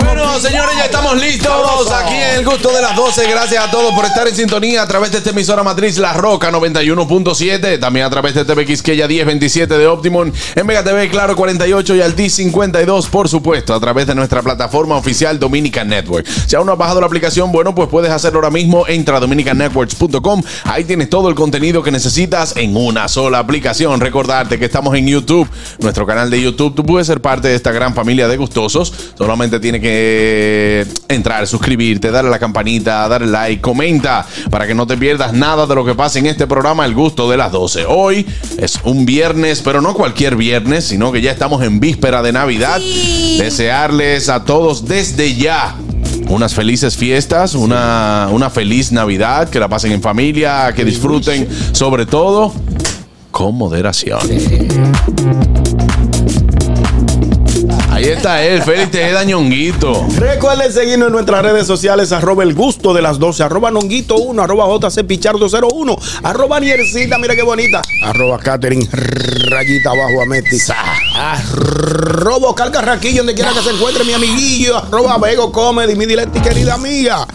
Bueno, señores, ya estamos listos aquí en el gusto de las 12. Gracias a todos por estar en sintonía a través de esta emisora matriz La Roca 91.7. También a través de TV Quisqueya 1027 de Optimum. En Mega TV, Claro 48 y Altis 52, por supuesto, a través de nuestra plataforma oficial Dominican Network. Si aún no has bajado la aplicación, bueno, pues puedes hacerlo ahora mismo. Entra a dominicannetworks.com. Ahí tienes todo el contenido que necesitas en una sola aplicación. Recordarte que estamos en YouTube, nuestro canal de YouTube. Tú puedes ser parte de esta gran familia de gustosos. Solamente tienes que entrar, suscribirte, darle a la campanita, darle like, comenta para que no te pierdas nada de lo que pasa en este programa El Gusto de las 12. Hoy es un viernes, pero no cualquier viernes, sino que ya estamos en víspera de Navidad. Desearles a todos desde ya unas felices fiestas, una, una feliz Navidad, que la pasen en familia, que disfruten sobre todo con moderación. Ahí está él, Félix Tejeda Ñonguito. Recuerden seguirnos en nuestras redes sociales, arroba el gusto de las 12, arroba nonguito 1, arroba JC Pichardo 01, arroba Niercita, mira qué bonita, arroba Catherine rayita abajo a Meti, arroba Oscar Carraquillo, donde quiera que se encuentre mi amiguillo, arroba Vego Comedy, mi directa y querida amiga.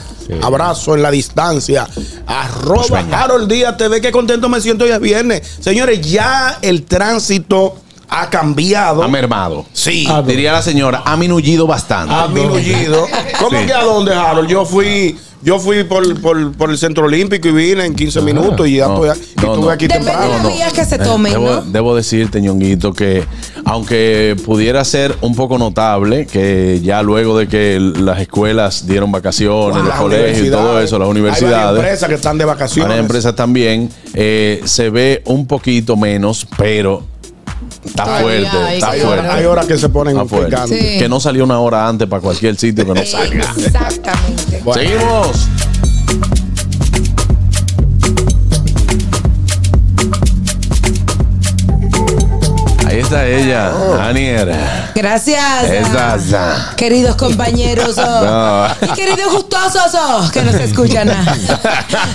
Abrazo en la distancia. Arroba Harold Díaz TV. Qué contento me siento hoy es viernes. Señores, ya el tránsito ha cambiado. Ha mermado. Sí. Diría la señora, ha minullido bastante. Ha minullido. ¿Cómo Sí. que a dónde, Harold? Yo fui, yo fui por, por, por el centro olímpico y vine en 15 minutos y ya No, estoy, y no, estuve no. aquí Depende temprano. de los días que se Eh, tomen, debo, ¿no? debo decirte, Ñonguito, que aunque pudiera ser un poco notable que ya luego de que las escuelas dieron vacaciones, los Las colegios y todo eso, las Hay universidades. varias empresas que están de vacaciones. Varias empresas también eh, se ve un poquito menos, pero está fuerte, hay está Hay fuerte. hay horas que se ponen picantes. Sí. Que no salió una hora antes para cualquier sitio que no salga. Exactamente. Bueno. Seguimos. Ahí está ella, Anier. Gracias. Esa, esa. Queridos compañeros oh, No. y queridos gustosos oh, que nos escuchan.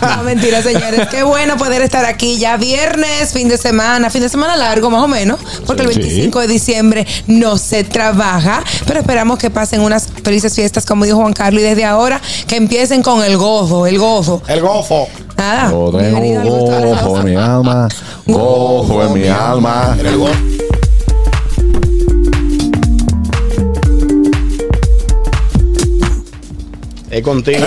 No, mentira, señores. Qué bueno poder estar aquí ya viernes, fin de semana, fin de semana largo más o menos, porque el 25 de diciembre no se trabaja, pero esperamos que pasen unas felices fiestas, como dijo Juan Carlos, y desde ahora que empiecen con el gozo, el gozo. El gofo. Nada. Yo tengo gozo en mi alma, gozo en mi alma. El gofo. Es contigo.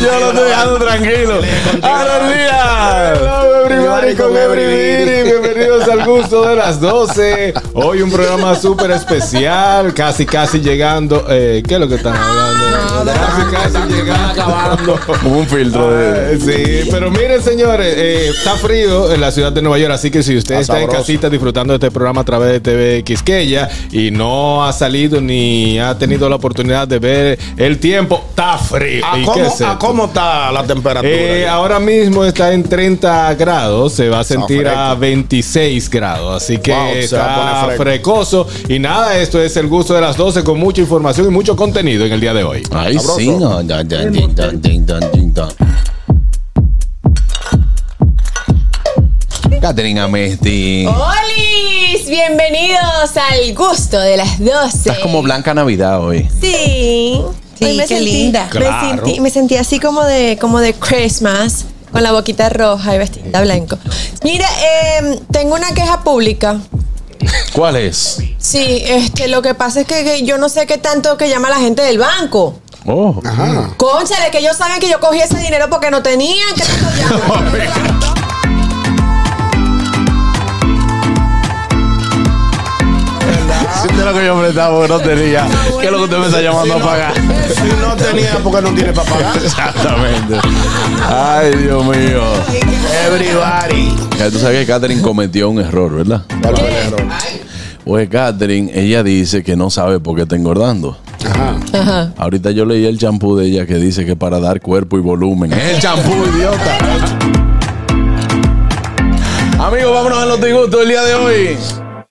Yo lo estoy dejando tranquilo. ¡Buenos días! Hello everybody con Everybody. Bienvenidos al gusto de las 12. Hoy un programa súper especial. Casi, casi llegando. Eh, ¿Qué es lo que están hablando? Casi, casi llegando. Como un filtro de. Ay, Sí, pero miren señores, eh, está frío en la ciudad de Nueva York, así que si usted Está está en casita disfrutando de este programa a través de TV Quisqueya y no ha salido ni ha tenido la oportunidad de ver el tiempo, está frío. ¿A ¿Y cómo, qué es a cómo está la temperatura? Eh, ahora mismo está en 30 grados, se va a sentir a fresco. 26 grados, así que Wow, está frecoso. Y nada, esto es el gusto de las 12 con mucha información y mucho contenido en el día de hoy. Ay, Sabroso. sí. Catherine Amesti. ¡Holis! Bienvenidos al gusto de las 12. Estás como Blanca Navidad hoy. Sí. Qué linda. Me, Claro. sentí, me sentí así como de, como de Christmas, con la boquita roja y vestida blanco. Mira, eh, tengo una queja pública. ¿Cuál es? Sí, este, lo que pasa es que, que yo no sé qué tanto que llama la gente del banco. Oh. Ajá. Cónchale, que ellos saben que yo cogí ese dinero porque no tenían. ¿Qué tanto llaman? Lo que yo prestaba porque no tenía, ¿qué es lo que usted me está llamando a pagar? Si no tenía, porque no tiene para pagar. Exactamente. Ay, Dios mío. Everybody. Ya tú sabes que Catherine cometió un error, ¿verdad? ¿Cuál fue el error? Pues Catherine, ella dice que no sabe por qué está engordando. Ajá. Ahorita yo leí el champú de ella que dice que para dar cuerpo y volumen. Es el champú, idiota. Amigos, vámonos a los disgustos del día de hoy.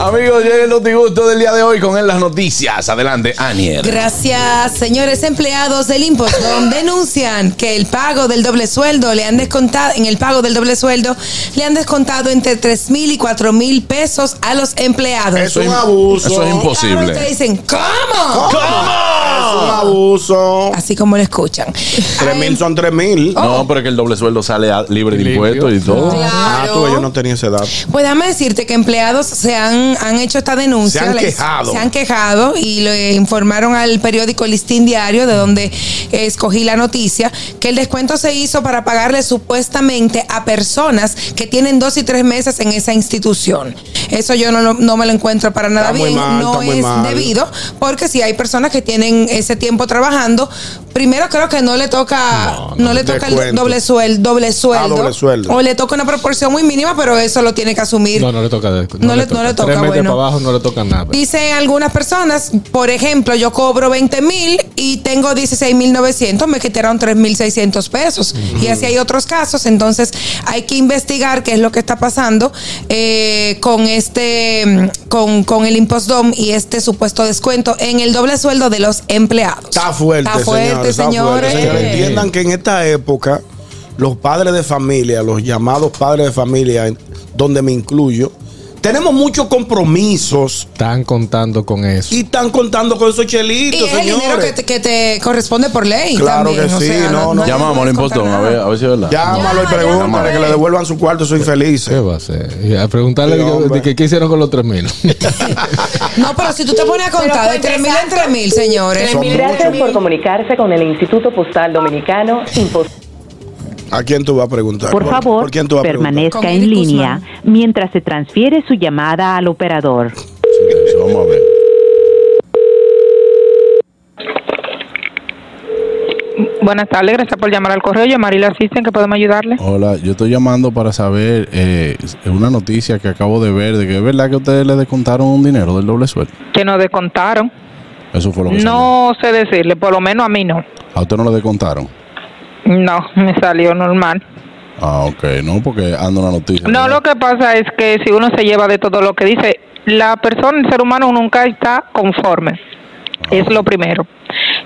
Amigos, lleguen los disgustos del día de hoy con él las noticias. Adelante, Anier. Gracias, señores empleados del Impostón denuncian que el pago del doble sueldo le han descontado, en el pago del doble sueldo le han descontado entre 3 mil y 4 mil pesos a los empleados. Eso es un abuso. Eso es imposible. ustedes dicen, ¿cómo? Es un abuso. Así como lo escuchan. Tres mil son tres mil. No, pero es que el doble sueldo sale a- libre de Limpio. impuestos y todo. Ah, tú, yo no tenía esa edad. Pues déjame decirte que empleados se han, han hecho esta denuncia. Se han quejado. Se han quejado y le informaron al periódico Listín Diario, de donde escogí la noticia, que el descuento se hizo para pagarle supuestamente a personas que tienen dos y tres meses en esa institución. Eso yo no, no me lo encuentro para nada Está bien. mal, no es debido, porque si hay personas que tienen ese tiempo trabajando, primero creo que no le toca, No, no, no, le toca el doble sueldo, doble sueldo. doble sueldo. O le toca una proporción muy mínima, pero eso lo tiene que asumir. No, no le toca. No le- no le toca, Tres bueno. para abajo no le toca nada. Dicen algunas personas, por ejemplo, yo cobro 20 mil y tengo 16 mil 900, me quitaron 3 mil 600 pesos. Y así hay otros casos. Entonces hay que investigar qué es lo que está pasando eh, con este, con, con el impostdom y este supuesto descuento en el doble sueldo de los empleados. Está fuerte, Está fuerte, señores. está señores. fuerte, señores. Entiendan que en esta época, los padres de familia, los llamados padres de familia, donde me incluyo, tenemos muchos compromisos Están contando con eso. y están contando con esos Y chelitos, es el dinero que te, que te corresponde por ley. Claro también, que o sí, sea, no, no. Llamamos al impostor, a ver, a ver si es verdad. Llámalo y pregúntale que le devuelvan su cuarto, soy feliz. ¿Qué va a hacer? Y a preguntarle Sí, de que- hombre. de que, qué hicieron con los tres mil. No, pero si tú te pones a contar de 3 mil en 3 mil, señores. Son Gracias muchos. por comunicarse con el Instituto Postal Dominicano. Impos- ¿A quién tú vas a preguntar? Por favor, ¿por quién tú vas a preguntar? permanezca en línea mientras se transfiere su llamada al operador. Vamos a ver. Buenas tardes, gracias por llamar al correo. Yo, Marila Asisten, que podemos ayudarle. Hola, yo estoy llamando para saber eh, una noticia que acabo de ver de que es verdad que ustedes le descontaron un dinero del doble sueldo. Que nos descontaron. Eso fue lo que salió. No sé decirle, por lo menos a mí no. A usted no le descontaron. No, me salió normal. Ah, ok, no, porque anda una noticia. No, lo que pasa es que si uno se lleva de todo lo que dice, la persona, el ser humano nunca está conforme. Es lo primero.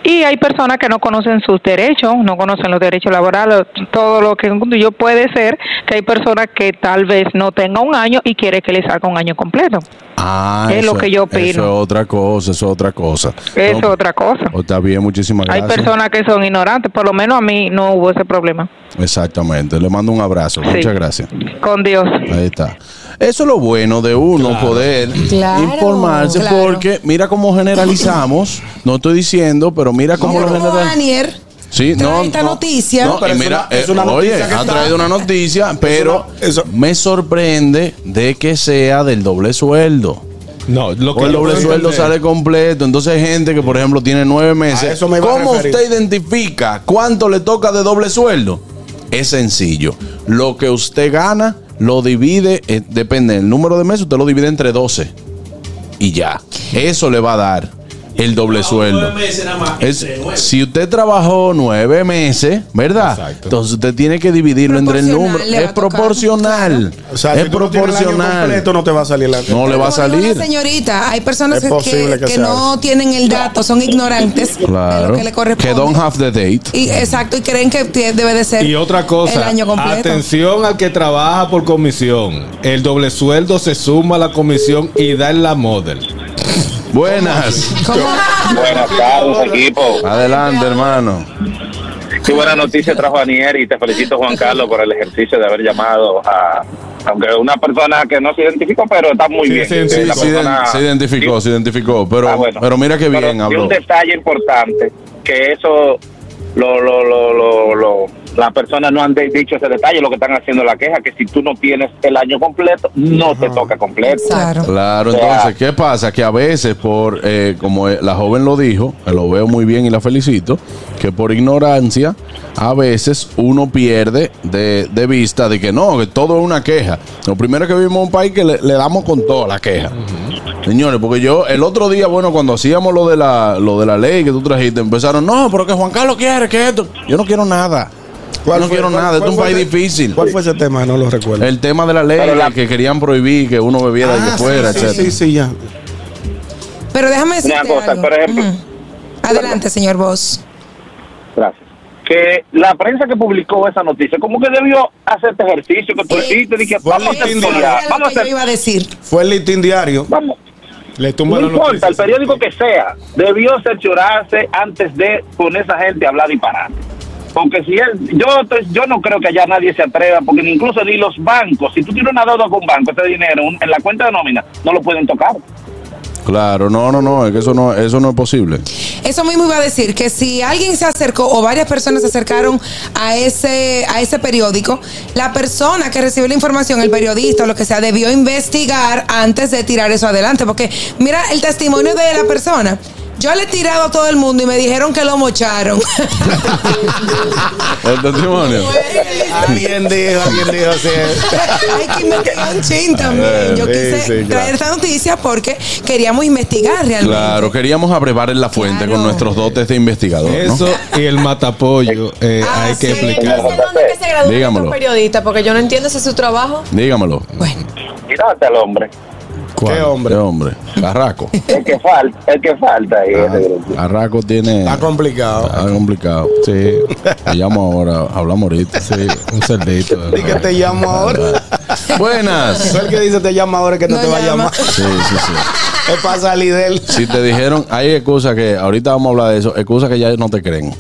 Y hay personas que no conocen sus derechos, no conocen los derechos laborales, todo lo que yo puede ser que hay personas que tal vez no tenga un año y quiere que le salga un año completo. Ah, es eso- lo que yo opino. Eso es otra cosa, eso es otra cosa. Eso es otra cosa. oh, Está bien, muchísimas Hay gracias. personas que son ignorantes, por lo menos a mí no hubo ese problema. Exactamente, le mando un abrazo. Sí. Muchas gracias. Con Dios. Ahí está. Eso es lo bueno de uno poder Claro, informarse claro. porque mira cómo generalizamos, no estoy diciendo, pero mira cómo Mira lo generalizamos. Sí, trae no, esta no, noticia. No, pero y es mira, una- es eh, una oye, noticia que está- traído una noticia, pero una- me sorprende de que sea del doble sueldo. No, lo O el doble sueldo entender- sale completo. Entonces hay gente que, por ejemplo, tiene nueve meses. eso me ¿Cómo usted identifica cuánto le toca de doble sueldo? Es sencillo. Lo que usted gana lo divide, eh, depende del número de meses, usted lo divide entre 12. Y ya. Eso le va a dar el doble sueldo. Es- si usted trabajó nueve meses, ¿verdad? Exacto. Entonces usted tiene que dividirlo entre el número. Es proporcional. O sea, es no proporcional. completo, no te va a salir la... No le va a salir. señorita, hay personas Es que, no tienen el dato, son ignorantes de Claro. lo que le corresponde. Que don't have the date. Y, exacto, y creen que debe de ser Y otra el cosa, año completo. atención al que trabaja por comisión. El doble sueldo se suma a la comisión y da en la model. Buenas. Buenas tardes, equipo. Adelante, hermano. Qué buena noticia trajo Anier y te felicito, Juan Carlos, por el ejercicio de haber llamado a, aunque una persona que no se identificó, pero está muy Sí, bien. sí, Sí, La se, persona- se identificó, se identificó. Pero, Ah, bueno. pero mira qué bien habló. un detalle importante, que eso lo, lo, lo, lo, lo, las personas no han de- dicho ese detalle, lo que están haciendo es la queja, que si tú no tienes el año completo, no te toca completo. Claro. Claro, O sea, entonces, ¿qué pasa? Que a veces, por eh, como la joven lo dijo, que lo veo muy bien y la felicito, que por ignorancia, a veces uno pierde de, de vista de que no, que todo es una queja. Lo primero que vivimos en un país que le, le damos con toda la queja. Señores, porque yo el otro día, bueno, cuando hacíamos lo de la lo de la ley que tú trajiste, empezaron, no, pero que Juan Carlos quiere que esto. Yo no quiero nada. No fue- quiero cuál- nada, es un país ese- difícil. ¿Cuál fue ese tema? No lo recuerdo. El tema de la ley la- que querían prohibir que uno bebiera de Ah, que fuera, sí, etcétera. sí, sí, ya. Pero déjame decirte Una cosa, algo. por ejemplo- Ujú. Adelante, señor Vos. Gracias. Que la prensa que publicó esa noticia, como que debió hacer este ejercicio que tú hiciste, dije, vamos a hacer vamos a hacer, iba a decir. Fue el listín diario. vamos, Le tumba no importa, el periódico que sea, debió cerciorarse antes de con esa gente hablar disparate. Porque si él, yo, estoy- yo no creo que allá nadie se atreva, porque ni incluso ni los bancos, si tú tienes una deuda con un banco, ese dinero un- en la cuenta de nómina, no lo pueden tocar. Claro, no, no, no, es que eso no, eso no es posible. Eso mismo iba a decir que si alguien se acercó o varias personas se acercaron a ese a ese periódico, la persona que recibió la información, el periodista o lo que sea, debió investigar antes de tirar eso adelante, porque mira el testimonio de la persona. Yo le he tirado a todo el mundo y me dijeron que lo mocharon. El testimonio. Alguien dijo, alguien dijo, sí. Hay que investigar un chin también. Yo Sí, quise sí, traer claro. esta noticia porque queríamos investigar realmente. Claro, queríamos abrevar en la fuente Claro. con nuestros dotes de investigador. ¿no? Eso y el matapollo, eh, Ah, hay que sí. explicar. ¿Dónde es que se Dígamelo. un periodista? Porque yo no entiendo si es su trabajo. Dígamelo. Bueno, Tírate al hombre. ¿Qué ¿Qué hombre? hombre? Carraco. El que falta, el que falta ahí. Carraco tiene. Está complicado. Está complicado. Sí, Te llamo ahora, hablamos ahorita. sí, un cerdito. ¿Y que te llamo ahora? Buenas. Soy el que dice te llama ahora que no, No te va a llama. llamar. Sí, sí, sí. Es para salir de él. Si te dijeron, hay excusas que, ahorita vamos a hablar de eso, excusas que ya no te creen.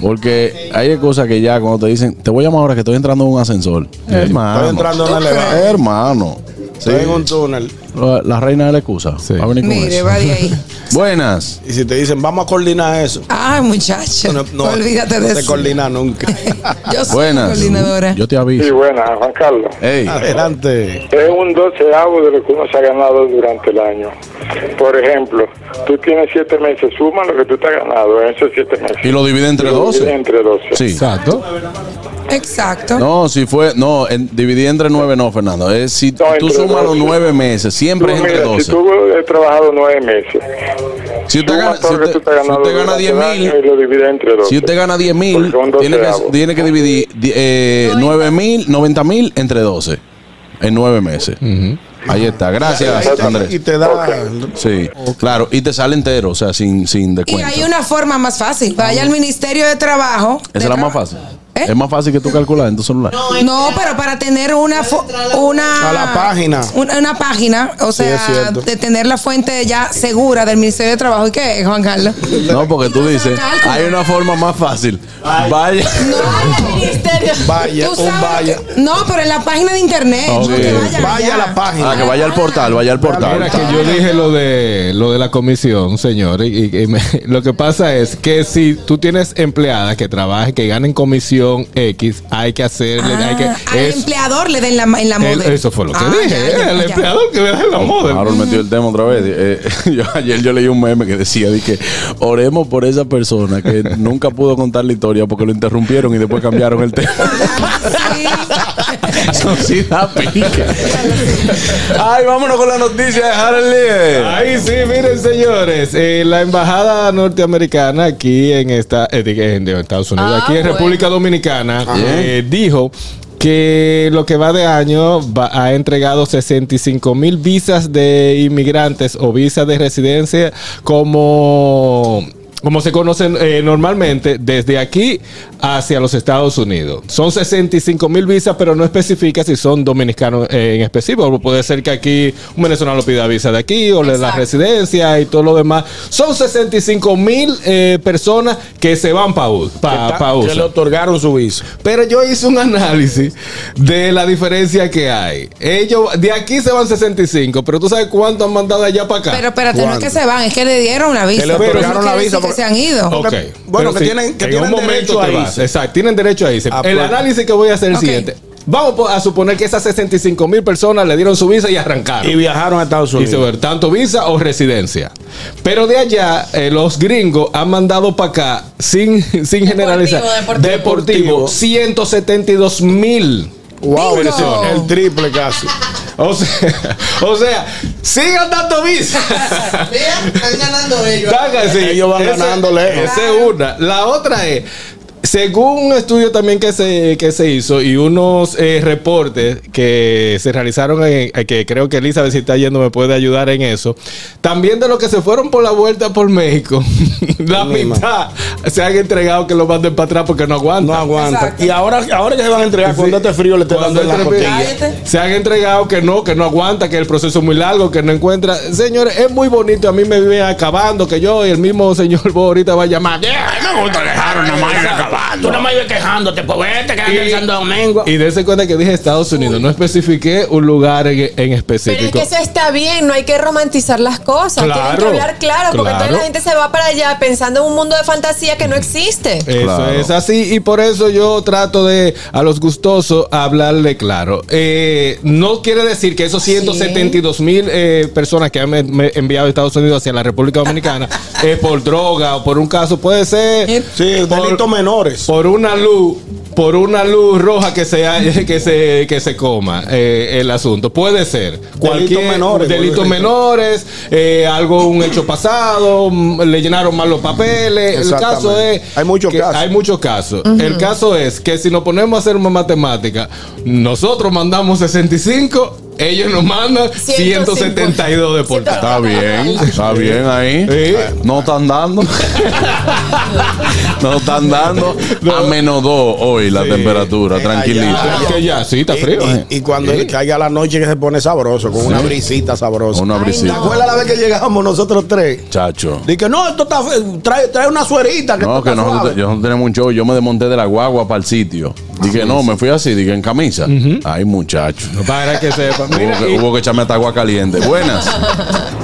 Porque hay excusas que ya cuando te dicen, te voy a llamar ahora que estoy entrando en un ascensor. Hermano. Estoy entrando en una elevador. Hermano. Sí. Estoy en un túnel. La, la reina de la excusa. Sí. Va a venir con mire, eso. va de ahí. Buenas. Y si te dicen, vamos a coordinar eso. Ay, muchacho. No, no, Olvídate de no se eso. coordina nunca. Yo soy Buenas. coordinadora. Yo te Sí, aviso. buenas, Juan Carlos. Ey. Adelante. Es un doceavo de lo que uno se ha ganado durante el año. Por ejemplo, tú tienes siete meses, suma lo que tú te has ganado en esos siete meses. Y lo divide entre Y lo 12. divide Entre 12. Sí. Exacto. Exacto. No, si fue, no, en, dividí entre nueve, no, Fernando. Es si No, tú sumas los 12. nueve meses, siempre Tú, es entre mira, 12. si tú has trabajado nueve meses, Si usted gana, si usted, tú te has si usted gana durante 10 el año mil, y lo divide entre 12. si usted gana 10 mil, tiene que, doceavos. tiene que dividir di- eh, 9 mil, 90 mil entre 12 en 9 meses. Ahí está, gracias Y Andrés. te da. Sí, claro, y te sale entero, o sea, sin, sin Y descuento. hay una forma más fácil. Vaya al Ministerio de Trabajo. Esa es la más fácil. ¿Eh? Es más fácil que tú calcular en tu celular. No, pero para tener una una A la página. una, una página, o sea, de tener la fuente ya segura del Ministerio de Trabajo. ¿Y qué, Juan Carlos? No, porque tú dices, hay una forma más fácil. Vaya. Vaya, un sabes vaya. que- no, pero en la página de internet. No vaya Vaya a la página. Ah, que vaya al portal, vaya al portal. Mira que yo dije lo de lo de la comisión, señor, y, y me- lo que pasa es que si tú tienes empleadas que trabajen, que ganen comisión X, hay que hacerle, hay que Ah, al es- empleador le den la, en la el- model. eso fue lo que Ah, dije, ya, ya, el ya. empleador que le da la moda. Harold metió el tema otra vez. Eh, yo, ayer yo leí un meme que decía de que oremos por esa persona que nunca pudo contar la historia porque lo interrumpieron y después cambiaron el tema. Sí da pique. Ay, vámonos con la noticia de Harold Lee. Ahí sí, miren señores, eh, la embajada norteamericana aquí en esta, eh, en en Estados Unidos, Ah, aquí en bueno. República Dominicana, eh, dijo que lo que va de año va- ha entregado 65 mil visas de inmigrantes o visas de residencia como como se conocen eh, normalmente, desde aquí hacia los Estados Unidos. Son 65 mil visas, pero no especifica si son dominicanos eh, en específico. Puede ser que aquí un venezolano pida visa de aquí o le da residencia y todo lo demás. Son 65 mil eh, personas que se van para pa, pa que USA. le otorgaron su visa. Pero yo hice un análisis de la diferencia que hay. Ellos, de aquí se van 65, pero tú sabes cuánto han mandado allá para acá. Pero espérate, no es que se van, es que le dieron la visa. Que le otorgaron la visa decir que se han ido. Ok. Bueno, que tienen- que en tienen un momento derecho te a vas. irse. Exacto, tienen derecho a irse. Ah, el pues. análisis que voy a hacer es el siguiente. Vamos a suponer que esas 65 mil personas le dieron su visa y arrancaron. Y viajaron a Estados Y se Unidos. ver tanto visa o residencia. Pero de allá, eh, los gringos han mandado para acá, sin, sin generalizar, deportivo. deportivo, 172 mil. Wow, Bingo. el, triple casi. O sea, o sea, sigan dando visa. Están ganando ellos. Sí. Ellos van lejos. Esa es una. La otra es. Según un estudio también que se, que se hizo y unos eh, reportes que se realizaron, en- eh, que creo que Elizabeth si está yendo me puede ayudar en eso, también de los que se fueron por la vuelta por México, la Misma. mitad se han entregado que lo manden para atrás porque no aguantan. No aguanta. Exacto. Y ahora, ahora que se van a entregar, cuando este frío le esté dando en la costilla. Se han entregado que no, que no aguanta, que el proceso es muy largo, que no encuentra. Señores, es muy bonito. A mí me vive acabando que yo y el mismo señor Bo ahorita va a llamar. me gusta dejarlo nada más Tú nada más ibas quejándote, pues vete, quédate en Santo Domingo. Y dése cuenta que dije Estados Unidos, no especifiqué un lugar en, en Pero es específico. que eso está bien, no hay que romantizar las cosas. Tienen Claro, que hablar claro, porque claro. toda la gente se va para allá pensando en un mundo de fantasía que no existe. Eso Claro. es así y por eso yo trato de a los gustosos hablarle claro. Eh, no quiere decir que esos 172 mil eh, personas que han me- me enviado a Estados Unidos hacia la República Dominicana eh, por droga o por un caso puede ser Sí, por- delitos menores. por una luz por una luz roja que se haya- que se que se coma eh, el asunto puede ser cualquier menores, delitos vuelvo a repetir. menores eh, algo un hecho pasado mm, le llenaron mal los papeles el caso es Hay muchos casos. hay muchos casos el caso es que si nos ponemos a hacer una matemática nosotros mandamos 65 ellos nos mandan 172 deportados Está bien, está bien ahí. Sí. No están dando. no están dando. A menos dos hoy la Sí. temperatura, tranquilita. Ya, que ya, sí, está frío. eh. Y, y cuando Sí. caiga la noche que se pone sabroso, con una brisita sabrosa. Una ¿Te brisita. acuerdas la vez que llegamos nosotros tres? Chacho. Dije, no, esto está fe- trae, trae una suerita que No, que nosotros, suave. yo no tenemos un show. Yo me desmonté de la guagua para el sitio. Dije, no, me fui así, dije, en camisa. Ay, muchacho. para que sepa Mira, hubo, que, y- hubo que echarme hasta agua caliente. Buenas.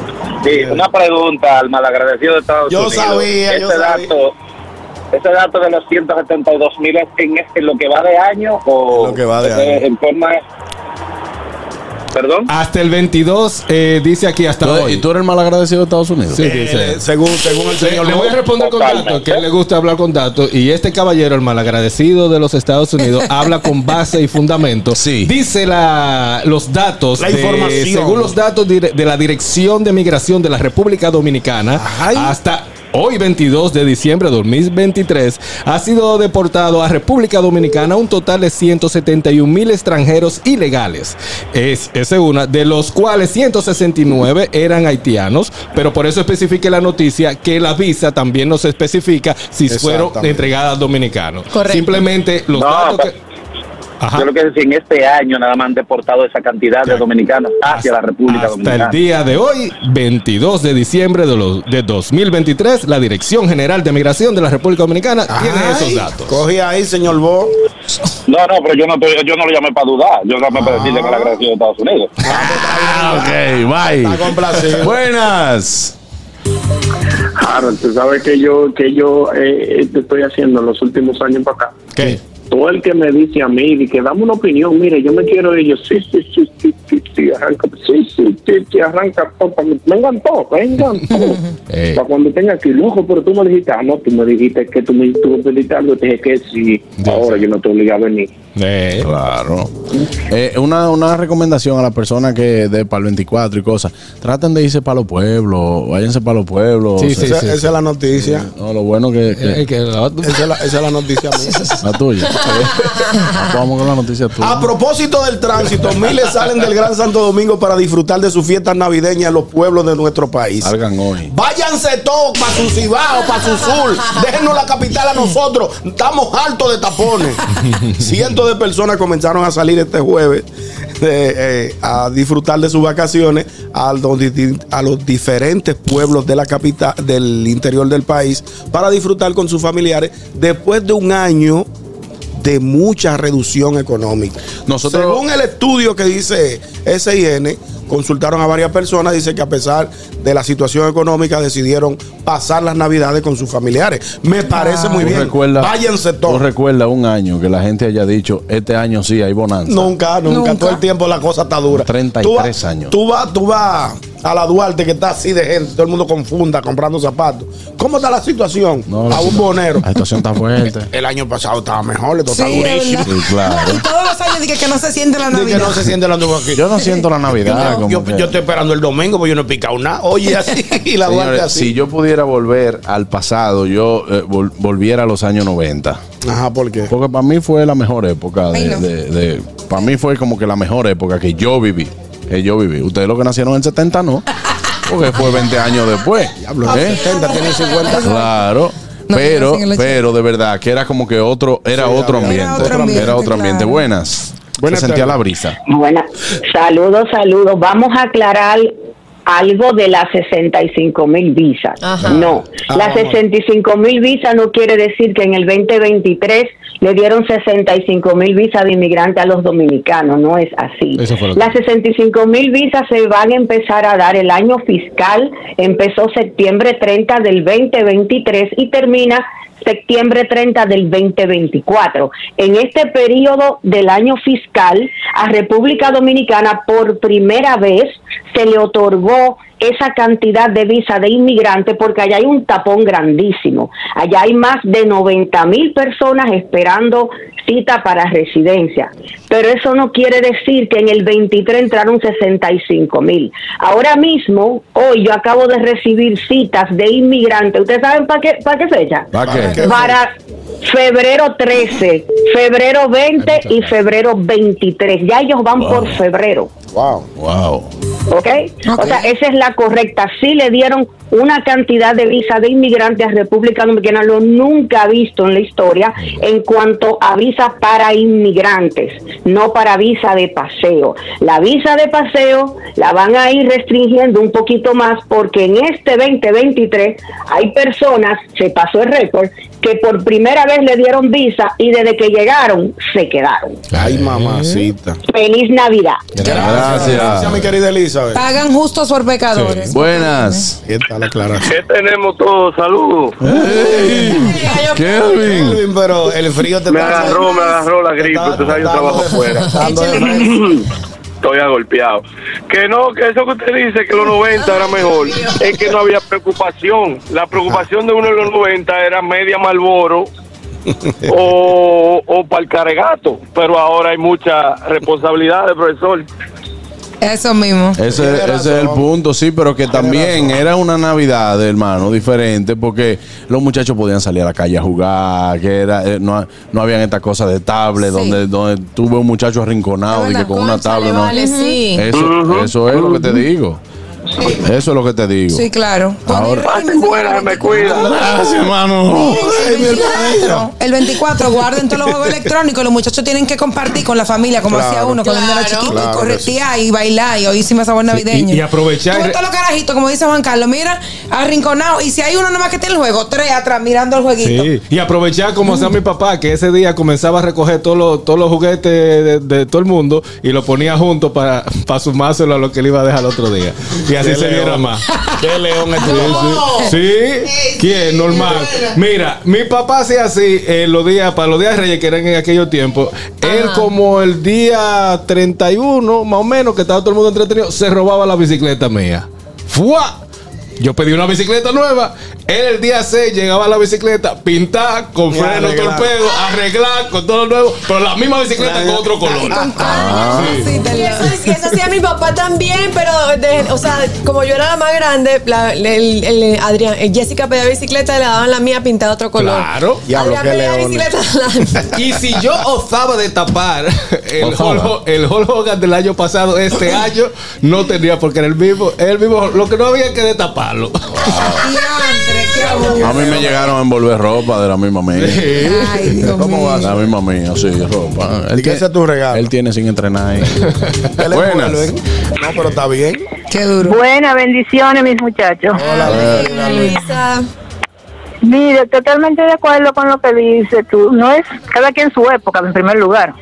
Sí, una pregunta al malagradecido de Estados Yo Unidos. sabía, yo ese sabía. dato, ese dato de los 172 mil es en, en lo que va de año o En lo que va de año. en forma Perdón. hasta el 22 eh, dice aquí hasta hoy ¿Y tú eres el mal agradecido de Estados Unidos? Sí, Eh, dice. según, según el señor. le voy a responder con datos, que le gusta hablar con datos. Y este caballero, el malagradecido de los Estados Unidos, habla con base y fundamento. Sí. Dice la, los datos, La de- información. según los datos de la Dirección de Migración de la República Dominicana, Ay. hasta hoy 22 de diciembre de 2023, ha sido deportado a República Dominicana un total de 171 mil extranjeros ilegales. Es, es una, de los cuales 169 eran haitianos, pero por eso especifique la noticia que la visa también nos especifica si fueron entregadas a dominicanos. Correcto. Simplemente los No, datos que... Ajá. Yo lo que decir, en este año nada más han deportado esa cantidad de dominicanos hacia la República Hasta Dominicana. el día de hoy, 22 de diciembre de, los, de 2023, la Dirección General de Migración de la República Dominicana tiene esos datos. Cogí ahí, señor Bo. No, no, pero yo no, estoy- yo no lo llamé para dudar. Yo llamé para decirle que el agradecido de Estados Unidos. Ah, ok, bye. Está complacido. Buenas. Harold, tú sabes que yo que yo eh, te estoy haciendo en los últimos años para acá. ¿Qué? Todo el que me dice a mí, y que dame una opinión, mire, yo me quiero yo, sí, sí, sí, sí, sí, sí, arranca, sí, sí, sí, sí, arranca, vengan todos, vengan todos. Eh. Para cuando tenga aquí, loco, pero tú me dijiste, ah, no, tú me dijiste que tú me, tú me algo, te dije que sí, ahora yo no te obligo a venir. Eh, Claro. Eh, una, una recomendación a las personas que de para el 24 y cosas. Traten de irse para los pueblos. Váyanse para los pueblos. Sí, O sea, sí, Esa, esa es la noticia. No, lo bueno que. que- eh, que la otra- Esa es la, esa es la noticia mía. la tuya. Vamos con la noticia tuya. A propósito del tránsito, miles salen del Gran Santo Domingo para disfrutar de sus fiestas navideñas en los pueblos de nuestro país. Salgan hoy. Váyanse todos para su Cibao, para su sur. Déjenos la capital a nosotros. Estamos hartos de tapones. Cientos de personas comenzaron a salir este jueves eh, eh, a disfrutar de sus vacaciones a los, di- a los diferentes pueblos de la capital, del interior del país, para disfrutar con sus familiares después de un año de mucha reducción económica. Nosotros- Según el estudio que dice SIN, consultaron a varias personas, dice que a pesar de la situación económica decidieron pasar las navidades con sus familiares. Me parece muy ¿Tú bien. recuerdas- Váyanse ¿Tú todos. recuerdas un año que la gente haya dicho, este año sí hay bonanza? Nunca, nunca, Nunca. Todo el tiempo la cosa está dura. 33 Tú vas- años. Tú vas, tú vas a la Duarte que está así de gente, todo el mundo confunda comprando zapatos. ¿Cómo está la situación? No, la a un bonero. La situación está fuerte. El año pasado estaba mejor, esto está Sí, de durísimo. Sí, claro. Y todos los años dije que no se siente la que Navidad. no se siente la nueva aquí. Yo no siento la Navidad. yo, que- yo estoy esperando el domingo, porque yo no he picado nada. Oye, así, y la Duarte Señores, así. si yo pudiera volver al pasado, yo eh, vol- volviera a los años 90. Ajá, ¿por qué? Porque para mí fue la mejor época. De, Ay, no. de- de- para mí fue como que la mejor época que yo viví. Que yo viví. Ustedes los que nacieron en el 70 no. Porque fue 20 años después. Diablo, ¿Eh? 70, tiene 50. Claro. No, pero, pero de verdad que era como que otro, era Sí, otro era ambiente. otro ambiente, Era otro ambiente. claro. Buenas. Buenas Se sentía la brisa. Buenas. Saludos, saludos. Vamos a aclarar algo de las 65 mil visas. Ajá. No, Ah, las vamos. 65 mil visas no quiere decir que en el 2023 le dieron 65 mil visas de inmigrantes a los dominicanos, no es así. Las 65 mil visas se van a empezar a dar el año fiscal, empezó septiembre 30 del 2023 y termina septiembre 30 del 2024. En este periodo del año fiscal, a República Dominicana por primera vez se le otorgó esa cantidad de visa de inmigrantes porque allá hay un tapón grandísimo. Allá hay más de 90 mil personas esperando cita para residencia. Pero eso no quiere decir que en el 23 entraron 65 mil. Ahora mismo, hoy yo acabo de recibir citas de inmigrantes. ¿Ustedes saben para qué, para qué fecha? ¿Para Para febrero 13, febrero 20 y febrero 23. Ya ellos van por febrero. Wow. Wow. ¿Ok? O sea, esa es la correcta. Sí le dieron una cantidad de visa de inmigrantes a República Dominicana, lo nunca visto en la historia en cuanto a visa para inmigrantes, no para visa de paseo. La visa de paseo la van a ir restringiendo un poquito más porque en este 2023 hay personas, se pasó el récord, que por primera vez le dieron visa y desde que llegaron se quedaron. Ay, mamacita. Feliz Navidad. Gracias. Gracias, mi querida Elizabeth. Pagan justos por pecadores. Buenas. ¿Qué tal la? ¿Qué tenemos todos? Saludos. Kelvin. Kelvin, pero el frío te Me está- agarró, me agarró la gripe. está- Tú sabes, yo está trabajo dando de- fuera. está dando de- Estoy agolpeado. Que no, que eso que usted dice que los 90 era mejor, es que no había preocupación. La preocupación de uno en los 90 era media Malboro o, o para el caregato. Pero ahora hay mucha responsabilidad del profesor. Eso mismo. Ese, ese es el punto, sí, pero que también era una Navidad, hermano, diferente, porque los muchachos podían salir a la calle a jugar, que era eh, no, no habían estas cosas de tablet, Sí. donde, donde tuve un muchacho arrinconado y que con una tablet no. vale, sí. Eso, eso es lo que te digo. Eso es lo que te digo. Sí, claro. Ahora- buenas, me cuida. Gracias, hermano. El 24, el 24 guarden todos los juegos electrónicos. Los muchachos tienen que compartir con la familia, como Claro. hacía uno cuando uno era Claro. chiquito, Claro y corretear y bailar y oírse más sabor navideño. y- y aprovechar- Tú ves todos los carajitos, como dice Juan Carlos, mira, arrinconado. Y si hay uno nomás que tiene el juego, tres atrás mirando el jueguito. Sí, y aprovechar como hacía mi papá, que ese día comenzaba a recoger todos los, todos los juguetes de, de todo el mundo y lo ponía juntos para, para sumárselo a lo que le iba a dejar el otro día. Y así Qué se viera león. más. Qué león es tu. Sí, ¿quién? Normal. Mira, mi papá hacía así eh, los días, para los días de Reyes que eran en aquellos tiempos. Él, como el día 31, más o menos, que estaba todo el mundo entretenido, se robaba la bicicleta mía. ¡Fua! Yo pedí una bicicleta nueva. Él el día 6 llegaba a la bicicleta, pintar, con Y freno, arreglar. torpedo, arreglar, con todo lo nuevo, pero la misma bicicleta con otro color. Ah. Sí, Y eso, es- eso hacía mi papá también, pero, de- o sea, como yo era la más grande, la- el, el- Adrián, el Jessica pedía bicicleta, le daban la mía pintada de otro color. Claro. Diablo, Adrián pedía bicicleta, la- Y si yo osaba de tapar el. Hulk, el Hogan del año pasado, este año, no tendría porque era el mismo, el mismo, lo que no había que destaparlo. Qué. A mí me llegaron a envolver ropa de la misma mía. Ay, Dios ¿Cómo mío. vas? La misma mía, sí, ropa. ¿Y qué es tu regalo? Él tiene sin entrenar ahí. ¿Qué Buenas. No, pero está bien. Qué duro. Buenas bendiciones, mis muchachos. Hola, Luisa. Mire, totalmente de acuerdo con lo que dice tú. No es cada quien su época, en primer lugar.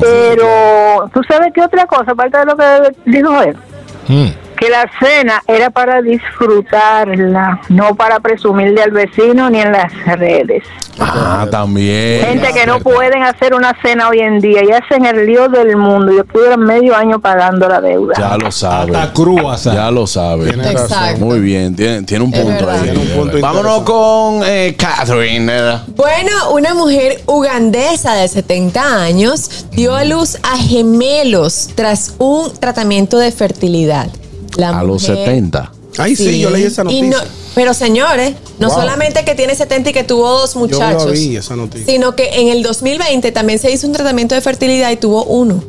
Pero tú sabes que otra cosa, aparte de lo que dijo él, que la cena era para disfrutarla, no para presumirle al vecino ni en las redes. Ah, también. Gente que no pueden hacer una cena hoy en día y hacen el lío del mundo. Yo estuve medio año pagando la deuda. Ya lo sabe. Hasta crúas. Ya lo sabe. Tiene razón. Exacto. Muy bien, tiene, tiene un punto ahí. Tiene un punto Vámonos con eh, Catherine. Bueno, una mujer ugandesa de 70 años dio a luz a gemelos tras un tratamiento de fertilidad. La A los mujer- 70. Ay, sí, yo leí esa Y noticia. no- pero señores, no Wow. solamente que tiene 70 y que tuvo dos Yo muchachos, la vi esa noticia. sino que en el 2020 también se hizo un tratamiento de fertilidad y tuvo uno.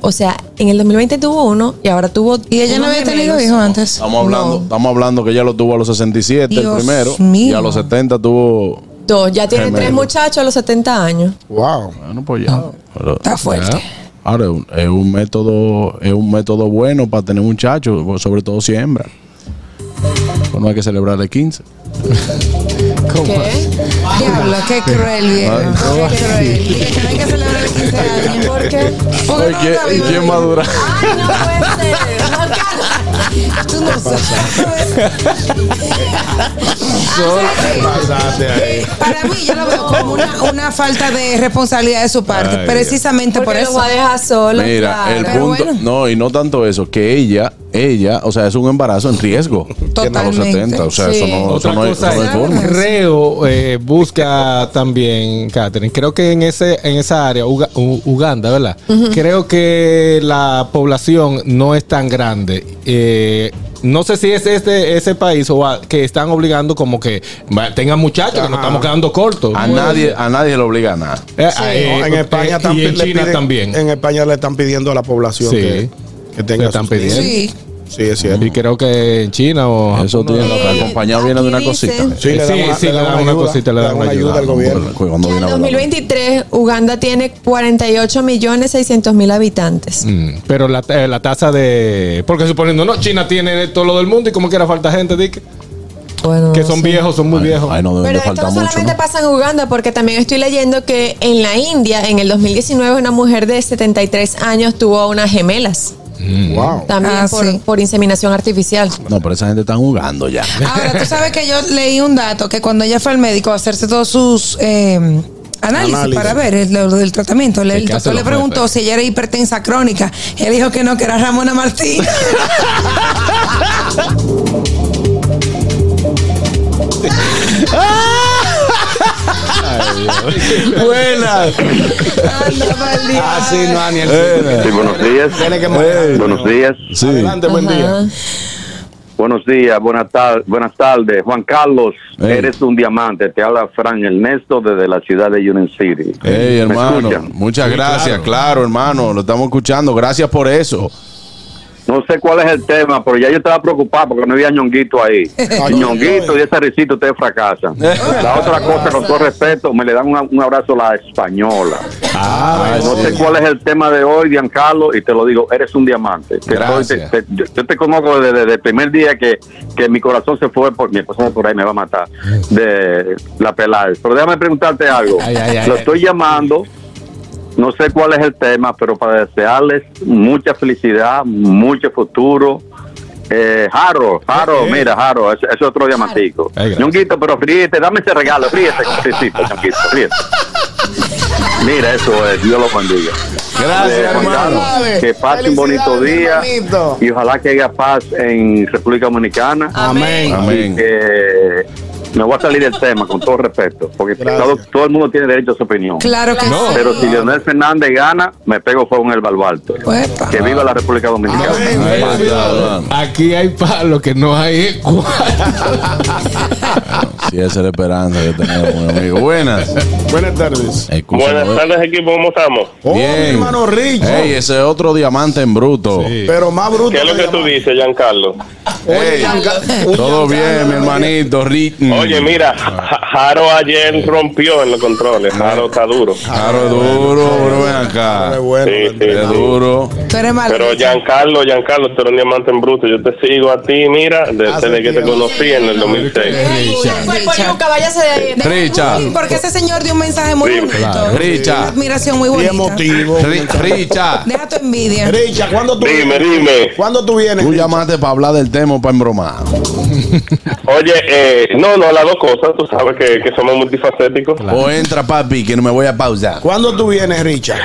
O sea, en el 2020 tuvo uno y ahora tuvo Y ella no había tenido hijos antes. Estamos hablando, No. estamos hablando que ella lo tuvo a los 67, el Dios primero. mío. Y a los 70 tuvo. Dos, ya tiene Gemelos. tres muchachos a los 70 años. Wow. Bueno, pues ya. Pero- Está fuerte. ya. Ahora, es un- es un método, es un método bueno para tener muchachos, sobre todo si hembra. Pues no hay que celebrar el 15. ¿Qué? Diablo, qué cruel, viejo. Qué cruel. Que no hay que celebrar el 15 años. ¿Por qué? Porque no está ¿Y quién va a durar? Ay, no puede ser. Carlos. Tú no sabes. Pasaste ahí. Para mí, yo lo veo como una, una falta de responsabilidad de su parte, Ay, precisamente por Porque eso. lo va a dejar solo. Mira, claro. el Pero punto, bueno. no, y no tanto eso, que ella, ella, o sea, es un embarazo en riesgo. Tiene a los Totalmente. 70, o sea, Sí. eso no, eso Otra no hay, cosa eso no hay es, forma. creo, eh, busca también, Catherine, creo que en ese en esa área, Uga- U- Uganda, ¿verdad? Creo que la población no es tan grande. Eh, no sé si es este ese país o a- que están obligando como que va, tengan muchachos, que nos estamos quedando cortos. A nadie, a nadie le obliga a nada. Eh, eh, en España eh, también y en le China piden- también. En España le están pidiendo a la población Sí. que, que tenga Le están sus niños. pidiendo. Sí. Sí, es cierto. Y creo que en China o Eso tiene que acompañado viene de una cosita. Sí, le Sí, una, sí, le dan una ayuda, cosita, le dan una ayuda ayuda. al gobierno. Cuando viene en a 2023, Uganda tiene 48 millones 600 mil habitantes. Mm, pero la, eh, la tasa de. Porque suponiendo, no, China tiene todo lo del mundo y como quiera falta gente, Dick, Bueno, que son viejos, son muy viejos. Ay, no deben Pero esto no mucho. solamente ¿no? pasa en Uganda, porque también estoy leyendo que en la India, en el 2019, una mujer de 73 años tuvo unas gemelas. Wow. También Ah, por, sí. por inseminación artificial. No, pero esa gente está jugando ya. Ahora, tú sabes que yo leí un dato que cuando ella fue al médico a hacerse todos sus eh, análisis, Análisis. para ver el, lo del tratamiento, le- el doctor le preguntó si ella era hipertensa crónica. Él dijo que no, que era Ramona Martín. Buenas. Anda, no, Aniel. Sí, buenos días. Tiene que manejar. Buenos días. Sí. Adelante, buen día. Buenos días, buenas, tar- buenas tardes. Juan Carlos, Hey. eres un diamante. Te habla Fran Ernesto desde la ciudad de Union City. Hey, ¿Me hermano, escuchan? muchas Sí, gracias. claro. Claro. hermano, lo estamos escuchando. Gracias por eso. No sé cuál es el tema, pero ya yo estaba preocupado porque no había ñonguito ahí. Ay, ñonguito y ese risito ustedes fracasan. La otra cosa, con todo respeto, me le dan un, un abrazo a la española. Ah, no sí. sé cuál es el tema de hoy, Giancarlo, y te lo digo, eres un diamante. Te Gracias. estoy- te- te- yo, yo te conozco desde, desde el primer día que, que mi corazón se fue, por mi esposa por ahí me va a matar, de la pelada. Pero déjame preguntarte algo. Ay, ay, ay, lo ay. estoy llamando, no sé cuál es el tema, pero para desearles mucha felicidad, mucho futuro. Eh, Jaro, Jaro, mira, Jaro, ese ese es otro diamantico. Ñonguito, pero fríete, dame ese regalo, fríete, Ñonguito, fríete. Mira, eso es, Dios lo bendiga. Gracias, Eh, hermano. Que pase un bonito día hermanito. y ojalá que haya paz en República Dominicana. Amén. Amén. Que me voy a salir del tema con todo respeto, porque todo, todo el mundo tiene derecho a su opinión. Claro que No. sí. Pero si Leonel Fernández gana, me pego fuego en el. Uepa. Que viva la República Dominicana. Hermano. Aquí hay palo que no hay. Sí, esa es la esperanza que tenemos, mi amigo. Buenas. Buenas tardes. Escúchame. tardes, equipo, ¿cómo estamos? Oh, mi Bien. hermano Rich. Ey, ese es otro diamante en bruto. Pero más bruto. que diamante. dices, Giancarlo? Oye, Ey, Gianca- un Todo Giancarlo, bien, mi hermanito. Ri- Oye, mira, Ja- Jaro ayer rompió en los controles. Jaro está duro. Claro, es duro, bro, ven acá. bueno. Sí, sí, Es duro. Tú eres malo. Pero Giancarlo, Giancarlo, tú eres un diamante en bruto. Yo te sigo a ti, mira, desde que te conocí en el 2006. Cuerpo yuca, váyase de ahí. Richa. Porque ese señor dio un mensaje muy bonito. Richa. Una admiración muy Y bonita. emotivo. Ri- Richa, Deja tu envidia. Richa, ¿cuándo tú Dime, vienes? dime. ¿Cuándo tú vienes? tú llamaste para hablar del tema o para embromar. Oye, eh, no, no, las dos cosas. Tú sabes que, que somos multifacéticos. O entra, papi, que no me voy a pausar. ¿Cuándo tú vienes, Richa?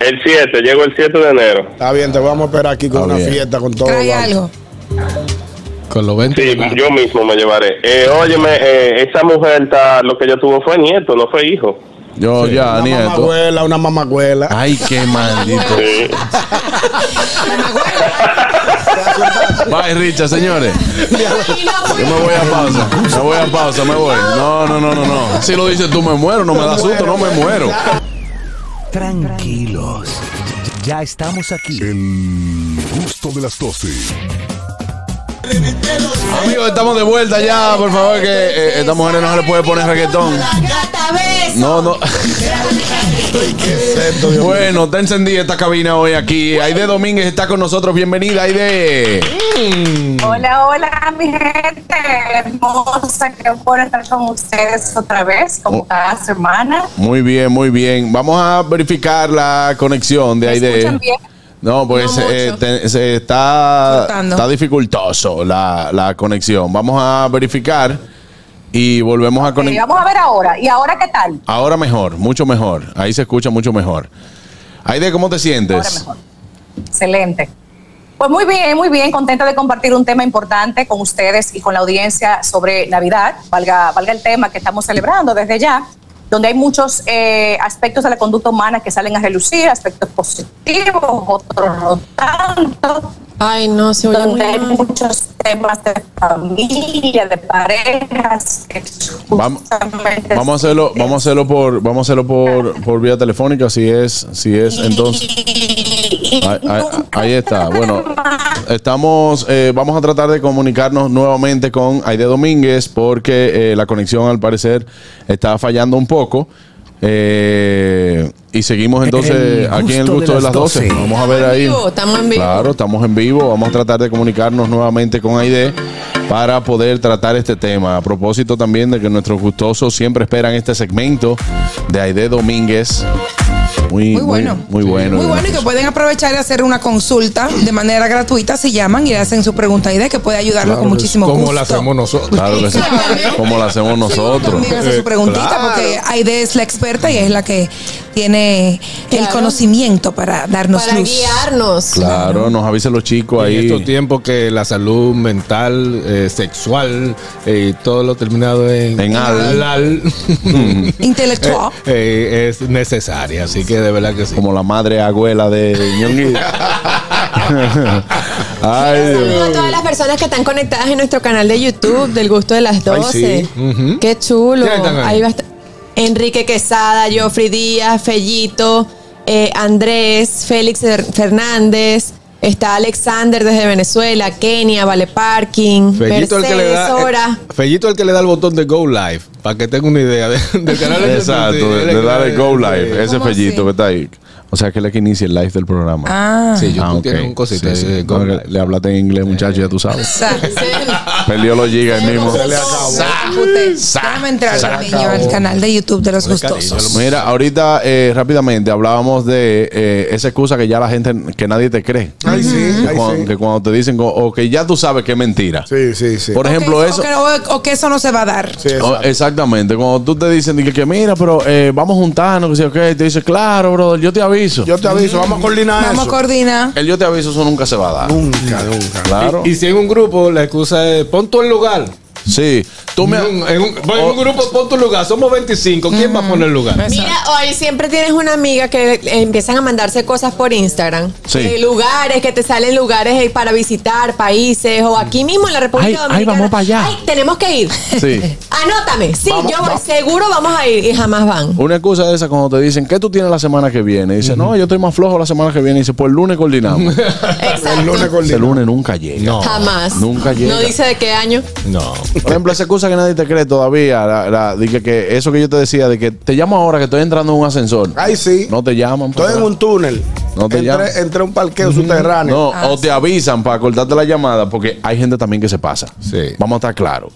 El 7, llego el 7 de enero. Está bien, te vamos a esperar aquí con Está una bien. fiesta, con todo. Trae algo. Con los 20. Sí, yo mismo me llevaré. Eh, óyeme, eh, esa mujer, está, lo que ella tuvo fue nieto, no fue hijo. Yo ya, Una nieto. mamacuela, una mamacuela. Ay, qué maldito. Sí. Bye, Richa, señores. Yo me voy a pausa. Me voy a pausa, me voy. No, no, no, no, no. Si lo dices tú, me muero. No me da susto, no me muero. Tranquilos. Ya estamos aquí. El gusto de las 12. Amigos, estamos de vuelta ya. Por favor, que eh, esta mujer no se le puede poner reggaetón. No, no. Bueno, está encendida esta cabina hoy aquí. Aide Domínguez está con nosotros. Bienvenida, Aide. Hola, hola, mi gente hermosa. Qué bueno estar con ustedes otra vez, como cada semana. Muy bien, muy bien. Vamos a verificar la conexión de ¿Me Aide. bien? No, pues No eh, te- se está, Cortando. está dificultoso la, la conexión. Vamos a verificar y volvemos a Ok, conectar. vamos a ver ahora. ¿Y ahora qué tal? Ahora mejor, mucho mejor. Ahí se escucha mucho mejor. Aide, ¿cómo te sientes? Ahora mejor. Excelente. Pues muy bien, muy bien, contenta de compartir un tema importante con ustedes y con la audiencia sobre Navidad, valga, valga el tema que estamos celebrando desde ya, donde hay muchos eh, aspectos de la conducta humana que salen a relucir, aspectos positivos, otros no tanto. Ay, no, se oye muy donde hay mal. muchos temas de familia, de parejas. Vamos, vamos a hacerlo, vamos a hacerlo por, vamos a hacerlo por, por vía telefónica, si es, si es, entonces. Ahí, ahí- ahí está. Bueno, estamos, eh, vamos a tratar de comunicarnos nuevamente con Aide Domínguez porque eh, la conexión al parecer está fallando un poco. Eh, y seguimos entonces El aquí en el gusto de de las las 12. 12. Vamos a ver Estamos en ahí. vivo, estamos en vivo. Claro, estamos en vivo. Vamos a tratar de comunicarnos nuevamente con Aide para poder tratar este tema. A propósito también de que nuestros gustosos siempre esperan este segmento de Aide Domínguez. Muy, Muy bueno. Muy, bueno. Muy bueno y que pueden aprovechar y hacer una consulta de manera gratuita si llaman y le hacen su pregunta y de que puede ayudarlo con muchísimo Como gusto. la hacemos nosotros. Claro que sí. Como lo hacemos nosotros. También hace su preguntita claro. porque Aide es la experta y es la que tiene el Claro. conocimiento para darnos Para luz. guiarnos. Claro, nos avisen los chicos En ahí. estos tiempos que la salud mental, eh, sexual, eh, todo lo terminado en, En al. al, Intelectual. eh, es necesaria. Así que de verdad que sí. Como la madre abuela de Ñonguito. Ay, Dios. A todas las personas que están conectadas en nuestro canal de YouTube del gusto de las 12. sí. Ujú. Qué chulo. Ahí va a estar Enrique Quesada, Joffrey Díaz, Fellito, eh, Andrés, Félix Fer- Fernández. Está Alexander desde Venezuela, Kenia, Vale Parking, Fellito el que le Mercedes, da, Sora. eh, Fellito el que le da el botón de Go Live, para que tenga una idea de- del canal de YouTube, Exacto, darle le- go live. Ese ¿Cómo fellito así? que está ahí. O sea, que es la que inicia el live del programa. Ah. Sí, yo Ah, un cosito Sí, sí. de Go No, Live. le, le hablaste en inglés, muchacho, ya tú sabes. Exacto. Perdió los gigas ahí mismo. Se le acabó. Déjame entrar, niño, al canal de YouTube de los gustosos. Mira, ahorita eh, rápidamente hablábamos de eh, esa excusa que ya la gente, que nadie te cree. Ay, sí, Que ay, cuando, sí. que cuando te dicen, o o que ya tú sabes que es mentira. Sí, sí, sí. Por ejemplo, O que- eso. O que, o que eso no se va a dar. Sí, exacto. exactamente, cuando tú te dicen dije, que mira, pero eh, vamos a juntarnos, que sí, ok, te dice, claro, brother, yo te aviso. Yo te aviso, vamos a coordinar Vamos a eso. coordinar. El yo te aviso, eso nunca se va a dar. Nunca, nunca. Claro. Y si en un grupo la excusa es pon tú el lugar. Sí. Tú me. En un, en un- en un grupo pon tu lugar. Somos 25. ¿Quién va a poner el lugar? Mira, hoy siempre tienes una amiga que empiezan a mandarse cosas por Instagram. Sí. Eh, lugares, que te salen lugares eh, para visitar, países, o aquí mismo en la República Ay, ay, Dominicana. vamos para allá. Ay, tenemos que ir. Sí. Anótame. Sí, Vamos, yo voy, seguro vamos a ir y jamás van. Una excusa de esa cuando te dicen, ¿qué tú tienes la semana que viene? Dice, no, yo estoy más flojo la semana que viene. Dice, pues el lunes coordinamos. El lunes coordinamos. lunes nunca llega. No. Jamás. Nunca llega. No dice de qué año. No. Por ejemplo, esa excusa que nadie te cree todavía, la, la- de que, que eso que yo te decía, de que te llamo ahora que estoy entrando en un ascensor. Ay, sí. No te llaman. Estoy en un túnel. No te llaman. Entré, a un parqueo subterráneo. No, Ah, o te avisan para cortarte la llamada, porque hay gente también que se pasa. Sí. Vamos a estar claros.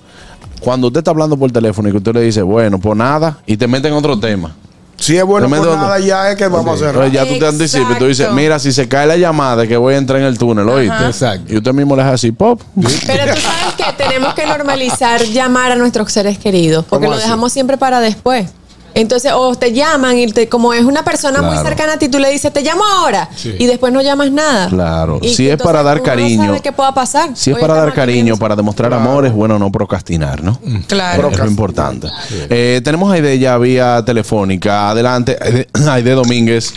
Cuando usted está hablando por teléfono y que usted le dice, bueno, pues nada, y te meten en otro tema. Si es bueno por nada, ya es que vamos a cerrar. Entonces ya tú te anticipas y tú dices, mira, si se cae la llamada que voy a entrar en el túnel, oíste. Exacto. Y usted mismo le hace así, pop. Pero tú sabes que tenemos que normalizar llamar a nuestros seres queridos, porque ¿Cómo lo así? dejamos siempre para después. Entonces, o te llaman y te, como es una persona muy Claro. cercana a ti, tú le dices, te llamo ahora. Y después no llamas nada. Claro. Y Si es para dar no cariño. qué pueda pasar. Si es Hoy para dar cariño, para demostrar amor, es bueno no procrastinar, ¿no? Claro. Es lo importante. Eh, tenemos a Aide ya vía telefónica. Adelante, Aide, Aide Domínguez.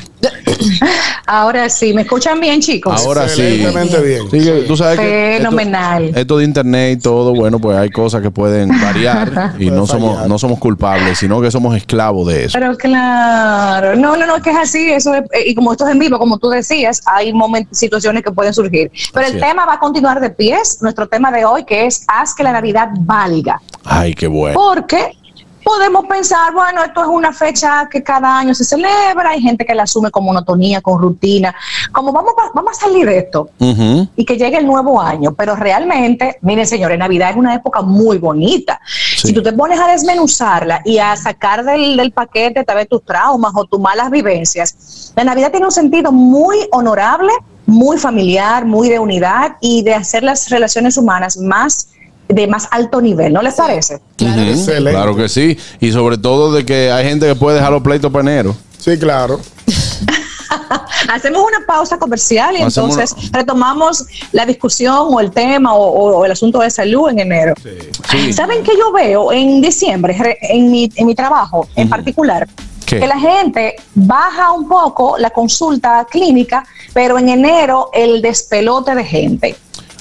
Ahora sí, ¿me escuchan bien, chicos? Ahora sí. Excelentemente bien. Sí, tú sabes que esto- Fenomenal. Esto, de internet y todo, bueno, pues hay cosas que pueden variar y no somos, no somos culpables, sino que somos esclavos de eso. Pero claro, no, no, no, es que es así, eso es- eh, y como esto es en vivo, como tú decías, hay momentos, situaciones que pueden surgir. Pero Así el es. tema va a continuar de pies, nuestro tema de hoy, que es haz que la Navidad valga. Ay, qué bueno. Porque podemos pensar, bueno, esto es una fecha que cada año se celebra, hay gente que la asume como monotonía, con rutina, como vamos, a- vamos a salir de esto y que llegue el nuevo año. Pero realmente, miren señores, Navidad es una época muy bonita. Sí. Si tú te pones a desmenuzarla y a sacar del, del paquete tal vez tus traumas o tus malas vivencias, la Navidad tiene un sentido muy honorable, muy familiar, muy de unidad y de hacer las relaciones humanas más de más alto nivel, ¿no les parece? Claro que sí. Y sobre todo de que hay gente que puede dejar los pleitos para enero. Sí, claro. Hacemos una pausa comercial y Hacemos entonces retomamos la discusión o el tema o, o- o el asunto de salud en enero. Sí. ¿Saben qué yo veo en diciembre, re- en mi, en mi trabajo en particular? ¿Qué? Que la gente baja un poco la consulta clínica, pero en enero el despelote de gente.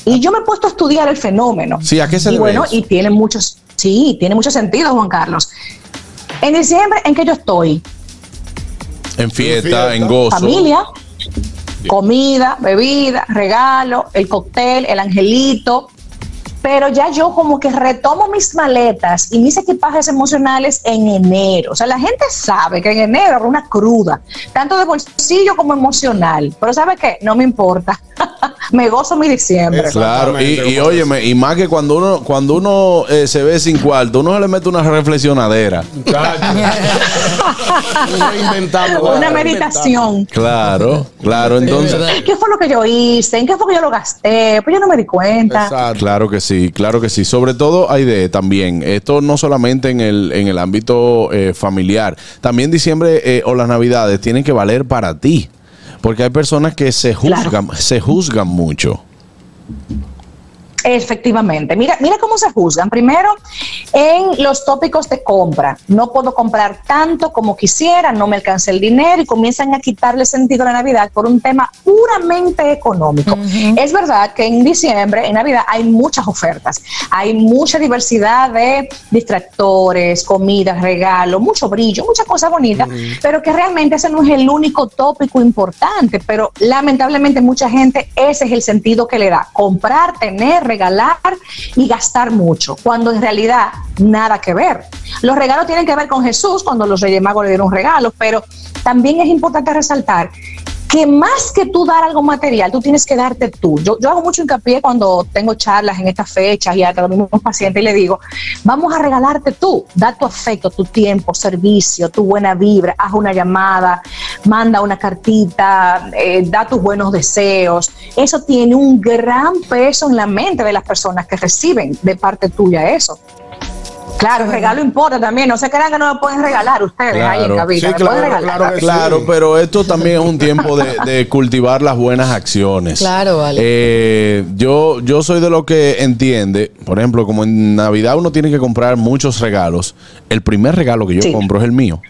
Y yo me he puesto a estudiar el fenómeno. Sí, ¿a qué se y debe bueno, eso? y tiene muchos, sí, tiene mucho sentido, Juan Carlos. En diciembre, ¿en qué yo estoy? En fiesta, fiesta. en gozo. familia, comida, bebida, regalo, el cóctel, el angelito. Pero ya yo como que retomo mis maletas y mis equipajes emocionales en enero. O sea, la gente sabe que en enero habrá una cruda, tanto de bolsillo como emocional. Pero ¿sabe qué? No me importa. me gozo mi diciembre. Claro, y, y óyeme, y más que cuando uno cuando uno eh, se ve sin cuarto, uno se le mete una reflexionadera. Una meditación. Claro, claro, entonces. ¿Qué fue lo que yo hice? ¿En qué fue que yo lo gasté? Pues yo no me di cuenta. Exacto. Claro que sí, claro que sí. Sobre todo hay de también, esto no solamente en el, en el ámbito eh, familiar, también diciembre eh, o las navidades tienen que valer para ti. Porque hay personas que se juzgan, se juzgan mucho. Efectivamente. Mira, mira cómo se juzgan. Primero, en los tópicos de compra. No puedo comprar tanto como quisiera, no me alcanza el dinero y comienzan a quitarle sentido a la Navidad por un tema puramente económico. Es verdad que en diciembre, en Navidad, hay muchas ofertas. Hay mucha diversidad de distractores, comidas, regalos, mucho brillo, muchas cosas bonitas, pero que realmente ese no es el único tópico importante. Pero lamentablemente mucha gente ese es el sentido que le da. Comprar, tener, regalar y gastar mucho, cuando en realidad nada que ver. Los regalos tienen que ver con Jesús cuando los Reyes Magos le dieron regalos, pero también es importante resaltar que más que tú dar algo material, tú tienes que darte tú. Yo, yo hago mucho hincapié cuando tengo charlas en estas fechas y a los mismos pacientes y le digo, vamos a regalarte tú, da tu afecto, tu tiempo, servicio, tu buena vibra, haz una llamada, manda una cartita, eh, da tus buenos deseos. Eso tiene un gran peso en la mente de las personas que reciben de parte tuya eso. Claro, el regalo importa también. No se crean que no me pueden regalar ustedes ahí en Claro. cabina. Sí, me claro, pueden regalar. claro que sí. Claro, pero esto también es un tiempo de, de cultivar las buenas acciones. Claro, vale. Eh, yo, yo soy de lo que entiende, por ejemplo, como en Navidad uno tiene que comprar muchos regalos. El primer regalo que yo Sí. compro es el mío.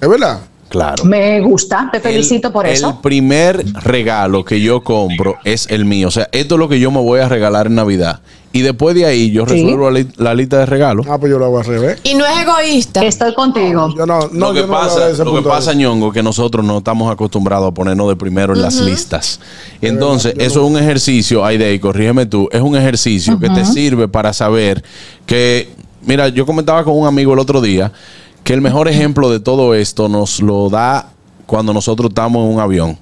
¿Es verdad? Claro. Me gusta, te felicito por el eso. primer regalo que yo compro es el mío. O sea, esto es lo que yo me voy a regalar en Navidad. Y después de ahí yo Sí. resuelvo la, li- la lista de regalos. Ah, pues yo lo hago al revés. Y no es egoísta. Estoy contigo. Yo no, no, lo que yo no lo pasa, que pasa, ñongo, que nosotros no estamos acostumbrados a ponernos de primero en las listas. Entonces, eso es un ejercicio, Aide, y corrígeme tú, es un ejercicio que te sirve para saber que, mira, yo comentaba con un amigo el otro día que el mejor ejemplo de todo esto nos lo da cuando nosotros estamos en un avión.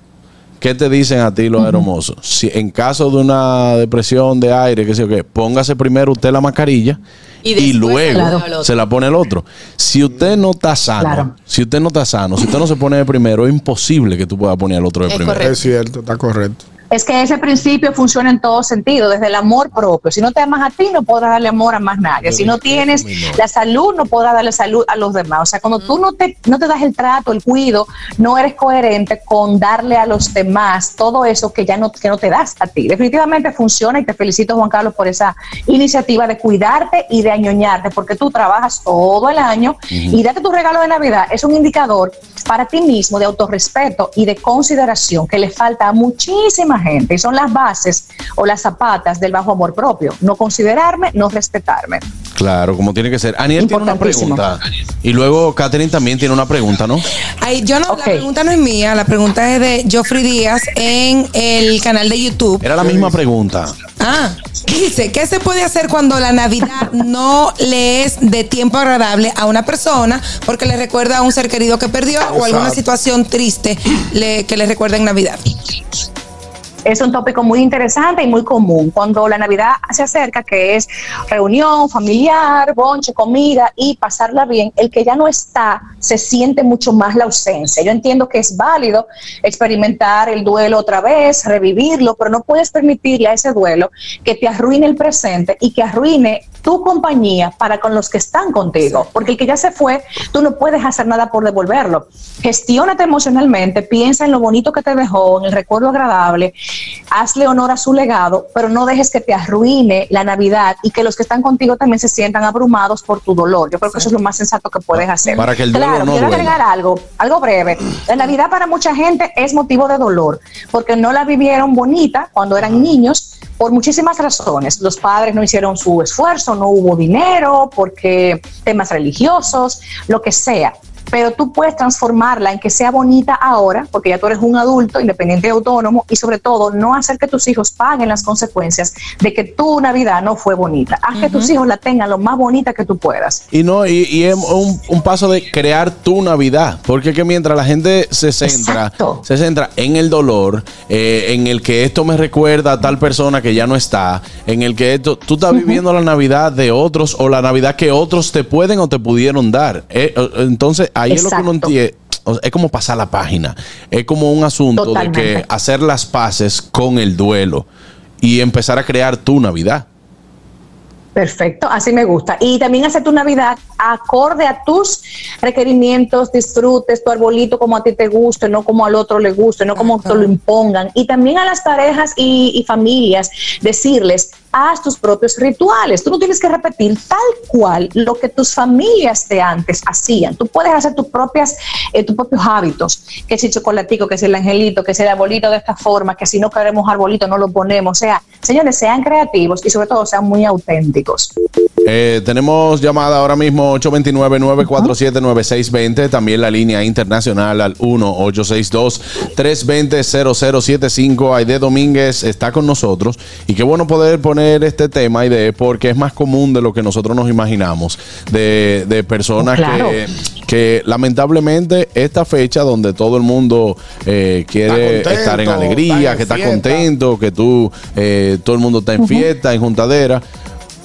¿Qué te dicen a ti los hermosos? Si en caso de una depresión de aire, qué sé yo qué, póngase primero usted la mascarilla Y luego se la pone al otro. se la pone el otro. Si usted no está sano, Claro. si usted no está sano, si usted no se pone de primero, es imposible que tú puedas poner al otro de Es primero. correcto. Es cierto, está correcto. Es que ese principio funciona en todo sentido, desde el amor propio. Si no te amas a ti, no podrás darle amor a más nadie. Si no tienes la salud, no podrás darle salud a los demás. O sea, cuando tú no te, no te das el trato, el cuido, no eres coherente con darle a los demás todo eso que ya no, que no te das a ti. Definitivamente funciona y te felicito, Juan Carlos, por esa iniciativa de cuidarte y de añoñarte, porque tú trabajas todo el año y date tu regalo de Navidad es un indicador para ti mismo de autorrespeto y de consideración que le falta a muchísima gente y son las bases o las zapatas del bajo amor propio. No considerarme, no respetarme. Claro, como tiene que ser. Aniel tiene una pregunta. Y luego Catherine también tiene una pregunta, ¿no? Ay, yo no, la pregunta no es mía, la pregunta es de Joffrey Díaz en el canal de YouTube. Era la misma pregunta. Ah, dice, ¿qué se puede hacer cuando la Navidad no le es de tiempo agradable a una persona porque le recuerda a un ser querido que perdió o alguna situación triste le- que le recuerda en Navidad? Es un tópico muy interesante y muy común cuando la Navidad se acerca, que es reunión familiar, bonche, comida y pasarla bien. El que ya no está se siente mucho más la ausencia. Yo entiendo que es válido experimentar el duelo otra vez, revivirlo, pero no puedes permitirle a ese duelo que te arruine el presente y que arruine tu compañía para con los que están contigo. Porque el que ya se fue, tú no puedes hacer nada por devolverlo. Gestiónate emocionalmente, piensa en lo bonito que te dejó, en el recuerdo agradable, hazle honor a su legado, pero no dejes que te arruine la Navidad y que los que están contigo también se sientan abrumados por tu dolor. Yo creo que eso es lo más sensato que puedes hacer. Para que el claro, no quiero agregar algo, algo breve. La Navidad para mucha gente es motivo de dolor, porque no la vivieron bonita cuando eran niños por muchísimas razones. Los padres no hicieron su esfuerzo, no hubo dinero, porque temas religiosos, lo que sea. Pero tú puedes transformarla en que sea bonita ahora, porque ya tú eres un adulto, independiente y autónomo, y sobre todo no hacer que tus hijos paguen las consecuencias de que tu Navidad no fue bonita. Haz que tus hijos la tengan lo más bonita que tú puedas. Y no, y, y es un, un paso de crear tu Navidad. Porque es que mientras la gente se centra, Exacto. se centra en el dolor, eh, en el que esto me recuerda a tal persona que ya no está, en el que esto, tú estás viviendo la Navidad de otros o la Navidad que otros te pueden o te pudieron dar. Eh, entonces, ahí es lo que uno sea, Es como pasar la página. Es como un asunto de que hacer las paces con el duelo y empezar a crear tu Navidad. Perfecto, así me gusta. Y también hacer tu Navidad acorde a tus requerimientos, disfrutes tu arbolito como a ti te guste, no como al otro le guste, no como te lo impongan. Y también a las parejas y, y familias decirles, haz tus propios rituales. Tú no tienes que repetir tal cual lo que tus familias de antes hacían. Tú puedes hacer tus propias, eh, tus propios hábitos, que si chocolatico, que si el angelito, que si el arbolito de esta forma, que si no queremos arbolito no lo ponemos. O sea, señores, sean creativos y sobre todo sean muy auténticos. Eh, tenemos llamada ahora mismo 829-947-9620. También la línea internacional al 1-862-320-0075. Aide Domínguez está con nosotros. Y qué bueno poder poner este tema, Aide, porque es más común de lo que nosotros nos imaginamos. De, de personas Claro. que, que lamentablemente esta fecha donde todo el mundo eh, quiere contento, estar en está alegría, en que está fiesta. contento, que tú, eh, todo el mundo está en fiesta, en juntadera.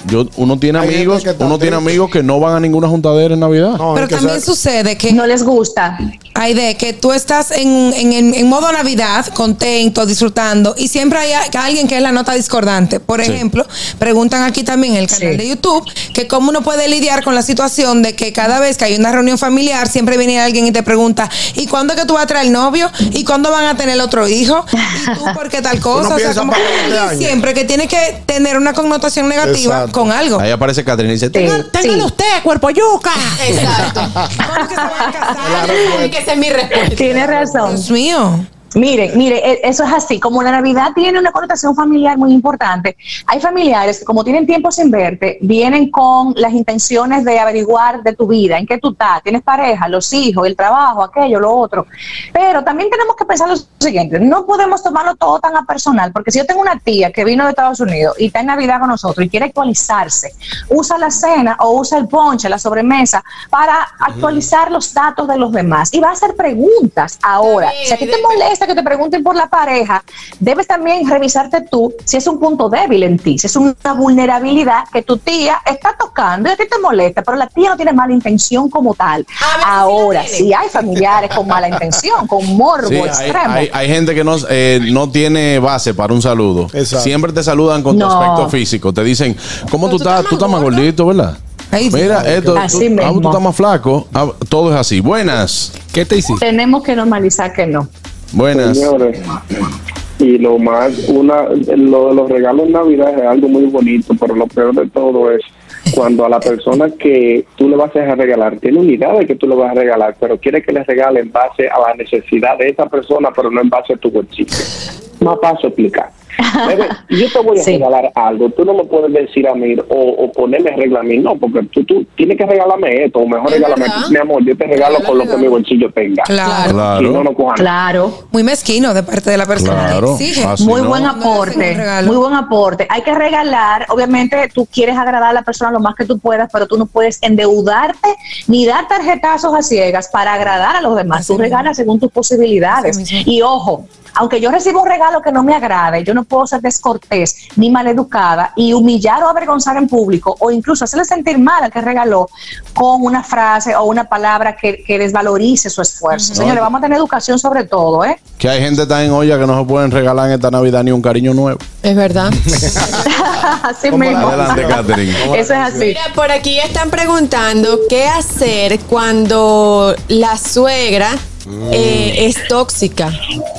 Yo, uno tiene Hay amigos, uno tiene amigos que no van a ninguna juntadera en Navidad. No, Pero también sea- sucede que No les gusta. hay de que tú estás en, en, en- en modo Navidad, contento, disfrutando, y siempre hay alguien que es la nota discordante. Por Sí. ejemplo, preguntan aquí también en el canal Sí. de YouTube que cómo uno puede lidiar con la situación de que cada vez que hay una reunión familiar, siempre viene alguien y te pregunta, ¿y cuándo es que tú vas a traer novio? ¿Y cuándo van a tener otro hijo? ¿Y tú por qué tal cosa? O sea, como que este siempre que tiene que tener una connotación negativa Exacto. Con algo. Ahí aparece Catherine y dice, Sí, "Tenga- téngalo sí. usted, cuerpo yuca. Exacto. Tiene que ser mi respuesta. Tiene razón. Dios mío. Mire, mire, e- eso es así. Como la Navidad tiene una connotación familiar muy importante, hay familiares que como tienen tiempo sin verte, vienen con las intenciones de averiguar de tu vida, en qué tú estás, tienes pareja, los hijos, el trabajo, aquello, lo otro. Pero también tenemos que pensar lo siguiente, no podemos tomarlo todo tan a personal, porque si yo tengo una tía que vino de Estados Unidos y está en Navidad con nosotros y quiere actualizarse, usa la cena o usa el ponche, la sobremesa, para actualizar los datos de los demás y va a hacer preguntas ahora. Si a ti te molesta que te pregunten por la pareja, debes también revisarte tú si es un punto débil en ti, si es una vulnerabilidad que tu tía está tocando y a ti te molesta, pero la tía no tiene mala intención como tal. Ahora, si hay familiares con mala intención, con morbo Sí, extremo. hay- hay gente que no, eh, no tiene base para un saludo. Siempre te saludan con tu No. aspecto físico. Te dicen, ¿cómo tú estás? Tú estás más gordito, ¿verdad? Mira, esto, Así tú, ah, mismo. tú estás más flaco. Ah, todo es así. Buenas. ¿Qué te hiciste? Tenemos que normalizar que no. Buenas. Señores, y lo más, una, lo de los regalos en Navidad es algo muy bonito, pero lo peor de todo es cuando a la persona que tú le vas a regalar tiene una idea de que tú le vas a regalar, pero quiere que le regale en base a la necesidad de esa persona, pero no en base a tu bolsillo. Más paso a explicar. Yo te voy a regalar algo, tú no me puedes decir a mí o, o ponerme regla a mí, no, porque tú, tú tienes que regalarme esto, o mejor regálame, verdad. mi amor, yo te regalo con lo que mi bolsillo tenga. Claro. Claro. Si no, no cojan. Claro. Muy mezquino de parte de la persona Claro, que exige. así Muy no. buen aporte, muy buen aporte. Hay que regalar, obviamente tú quieres agradar a la persona lo más que tú puedas, pero tú no puedes endeudarte ni dar tarjetazos a ciegas para agradar a los demás. Tú regalas según tus posibilidades. Y ojo, aunque yo recibo un regalo que no me agrade, yo no puedo ser descortés ni maleducada y humillar o avergonzar en público o incluso hacerle sentir mal al que regaló con una frase o una palabra que, que desvalorice su esfuerzo. Señores, vamos a tener educación sobre todo, ¿eh? Que hay gente tan en olla que no se pueden regalar en esta Navidad ni un cariño nuevo. Es verdad. Así mismo. Adelante, Catherine. Eso es así. Mira, por aquí están preguntando qué hacer cuando la suegra eh, es tóxica.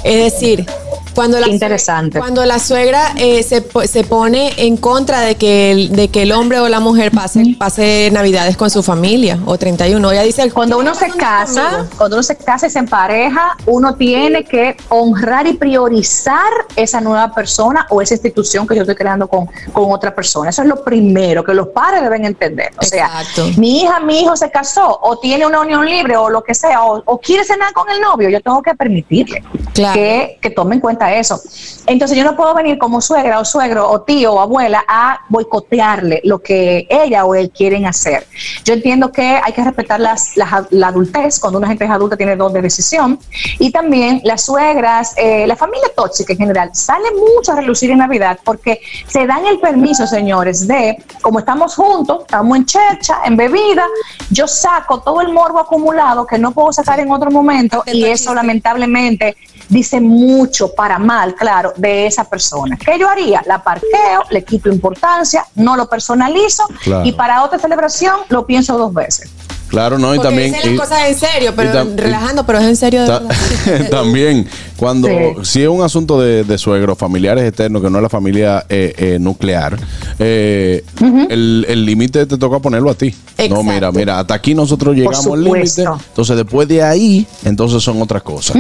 Es decir, cuando la, Interesante. cuando la suegra eh, se, se pone en contra de que, el, de que el hombre o la mujer pase, pase Navidades con su familia o 31. Ella dice, Cuando uno se casa, cuando uno se casa y se empareja, uno tiene que honrar y priorizar esa nueva persona o esa institución que yo estoy creando con, con otra persona. Eso es lo primero que los padres deben entender. O sea, mi hija, mi hijo se casó o tiene una unión libre o lo que sea, o, o quiere cenar con el novio, yo tengo que permitirle que, que tome en cuenta eso. Entonces yo no puedo venir como suegra o suegro o tío o abuela a boicotearle lo que ella o él quieren hacer. Yo entiendo que hay que respetar las, las- la adultez, cuando una gente es adulta tiene dos de decisión, y también las suegras, eh, la familia tóxica en general, sale mucho a relucir en Navidad porque se dan el permiso, señores, de, como estamos juntos, estamos en chercha, en bebida, yo saco todo el morbo acumulado que no puedo sacar en otro momento y eso lamentablemente dice mucho para mal, claro, de esa persona. ¿Qué yo haría? La parqueo, le quito importancia, no lo personalizo Claro. y para otra celebración lo pienso dos veces. Claro, no, y porque también. dicen y- las cosas en serio, pero tam- relajando, pero es en serio de Ta- verdad. también, cuando Sí. si es un asunto de, de suegros, familiares externos, que no es la familia eh, eh, nuclear, eh, el el límite te toca ponerlo a ti. No, Exacto. mira, mira, hasta aquí nosotros llegamos al límite. Entonces, después de ahí, entonces son otras cosas.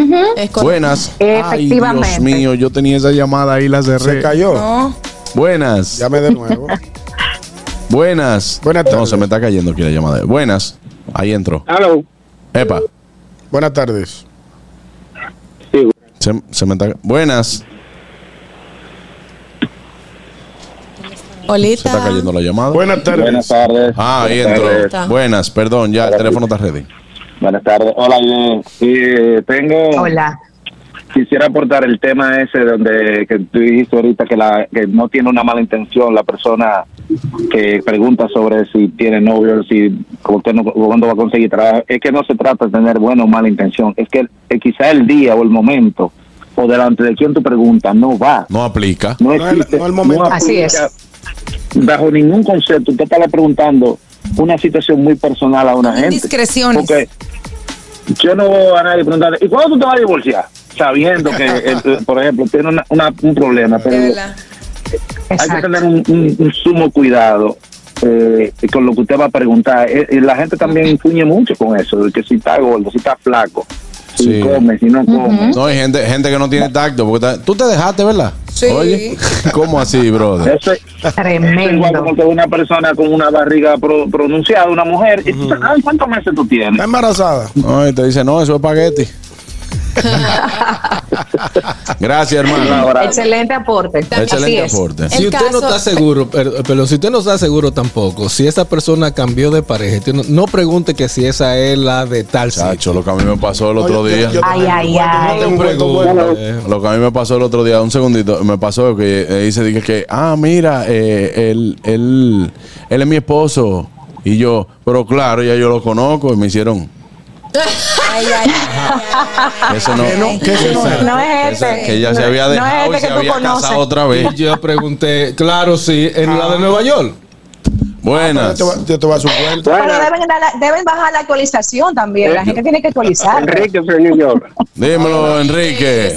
Buenas. Ay, Efectivamente. Dios mío, yo tenía esa llamada ahí, la cerré. Se cayó. No. Buenas. Llame de nuevo. Buenas. Buenas No, tardes. se me está cayendo aquí la llamada. Buenas. Ahí entró. Hello. Epa. Buenas tardes. Se, se me está... Buenas. Olita. Se está cayendo la llamada. Buenas tardes. Buenas tardes. Ah, ahí Buenas entró. tardes. Buenas, perdón, ya el teléfono está ready. Buenas tardes. Hola. Sí, tengo. Hola. Quisiera aportar el tema ese donde que tú dijiste ahorita que, la, que no tiene una mala intención la persona que pregunta sobre si tiene novio, si cuándo va a conseguir trabajo. Es que no se trata de tener buena o mala intención. Es que eh, quizá el día o el momento o delante de quien tú preguntas no va. No aplica. No existe. no el momento. no Así es. Bajo ningún concepto. Usted está preguntando una situación muy personal a una gente. Indiscreciones. Porque yo no veo a nadie preguntarle, ¿y cuándo tú te vas a divorciar? Sabiendo que, eh, por ejemplo, tiene una- una- un problema, pero. Hay que tener un, un- un sumo cuidado eh, con lo que usted va a preguntar. Eh, eh, la gente también influye mucho con eso, de que si está gordo, si está flaco, si Sí. come, si no come. No, hay gente, gente que no tiene tacto. Porque ta- tú te dejaste, ¿verdad? Sí. Oye, ¿cómo así, brother? Eso es igual como que una persona con una barriga pro- pronunciada, una mujer, y tú, ay, ¿cuántos meses tú tienes? ¿Está embarazada? No, y te dice, no, eso es espagueti. Gracias, hermano. Excelente aporte. Así Excelente es. aporte. Si usted no está seguro, pero, pero si usted no está seguro tampoco, si esa persona cambió de pareja, no, no pregunte que si esa es la de tal Chacho, lo que a mí me pasó el otro Oye, día. yo- yo Ay, ay, ay. No. Lo que a mí me pasó el otro día, un segundito, me pasó que eh, dice dije que, ah, mira, eh, él, él, él es mi esposo. Y yo, pero claro, ya yo lo conozco y me hicieron. Ay, ay, ay. Eso no. Que no, que ese no es. No es este. que ella se había no es dejado este y se había conoces. casado otra vez. Y yo pregunté, claro, sí, en la de Nueva York. Buenas. Yo te yo te voy a su cuenta. Pero deben, deben bajar la actualización también. La gente tiene que actualizar. Enrique de New York. Dímelo, Enrique.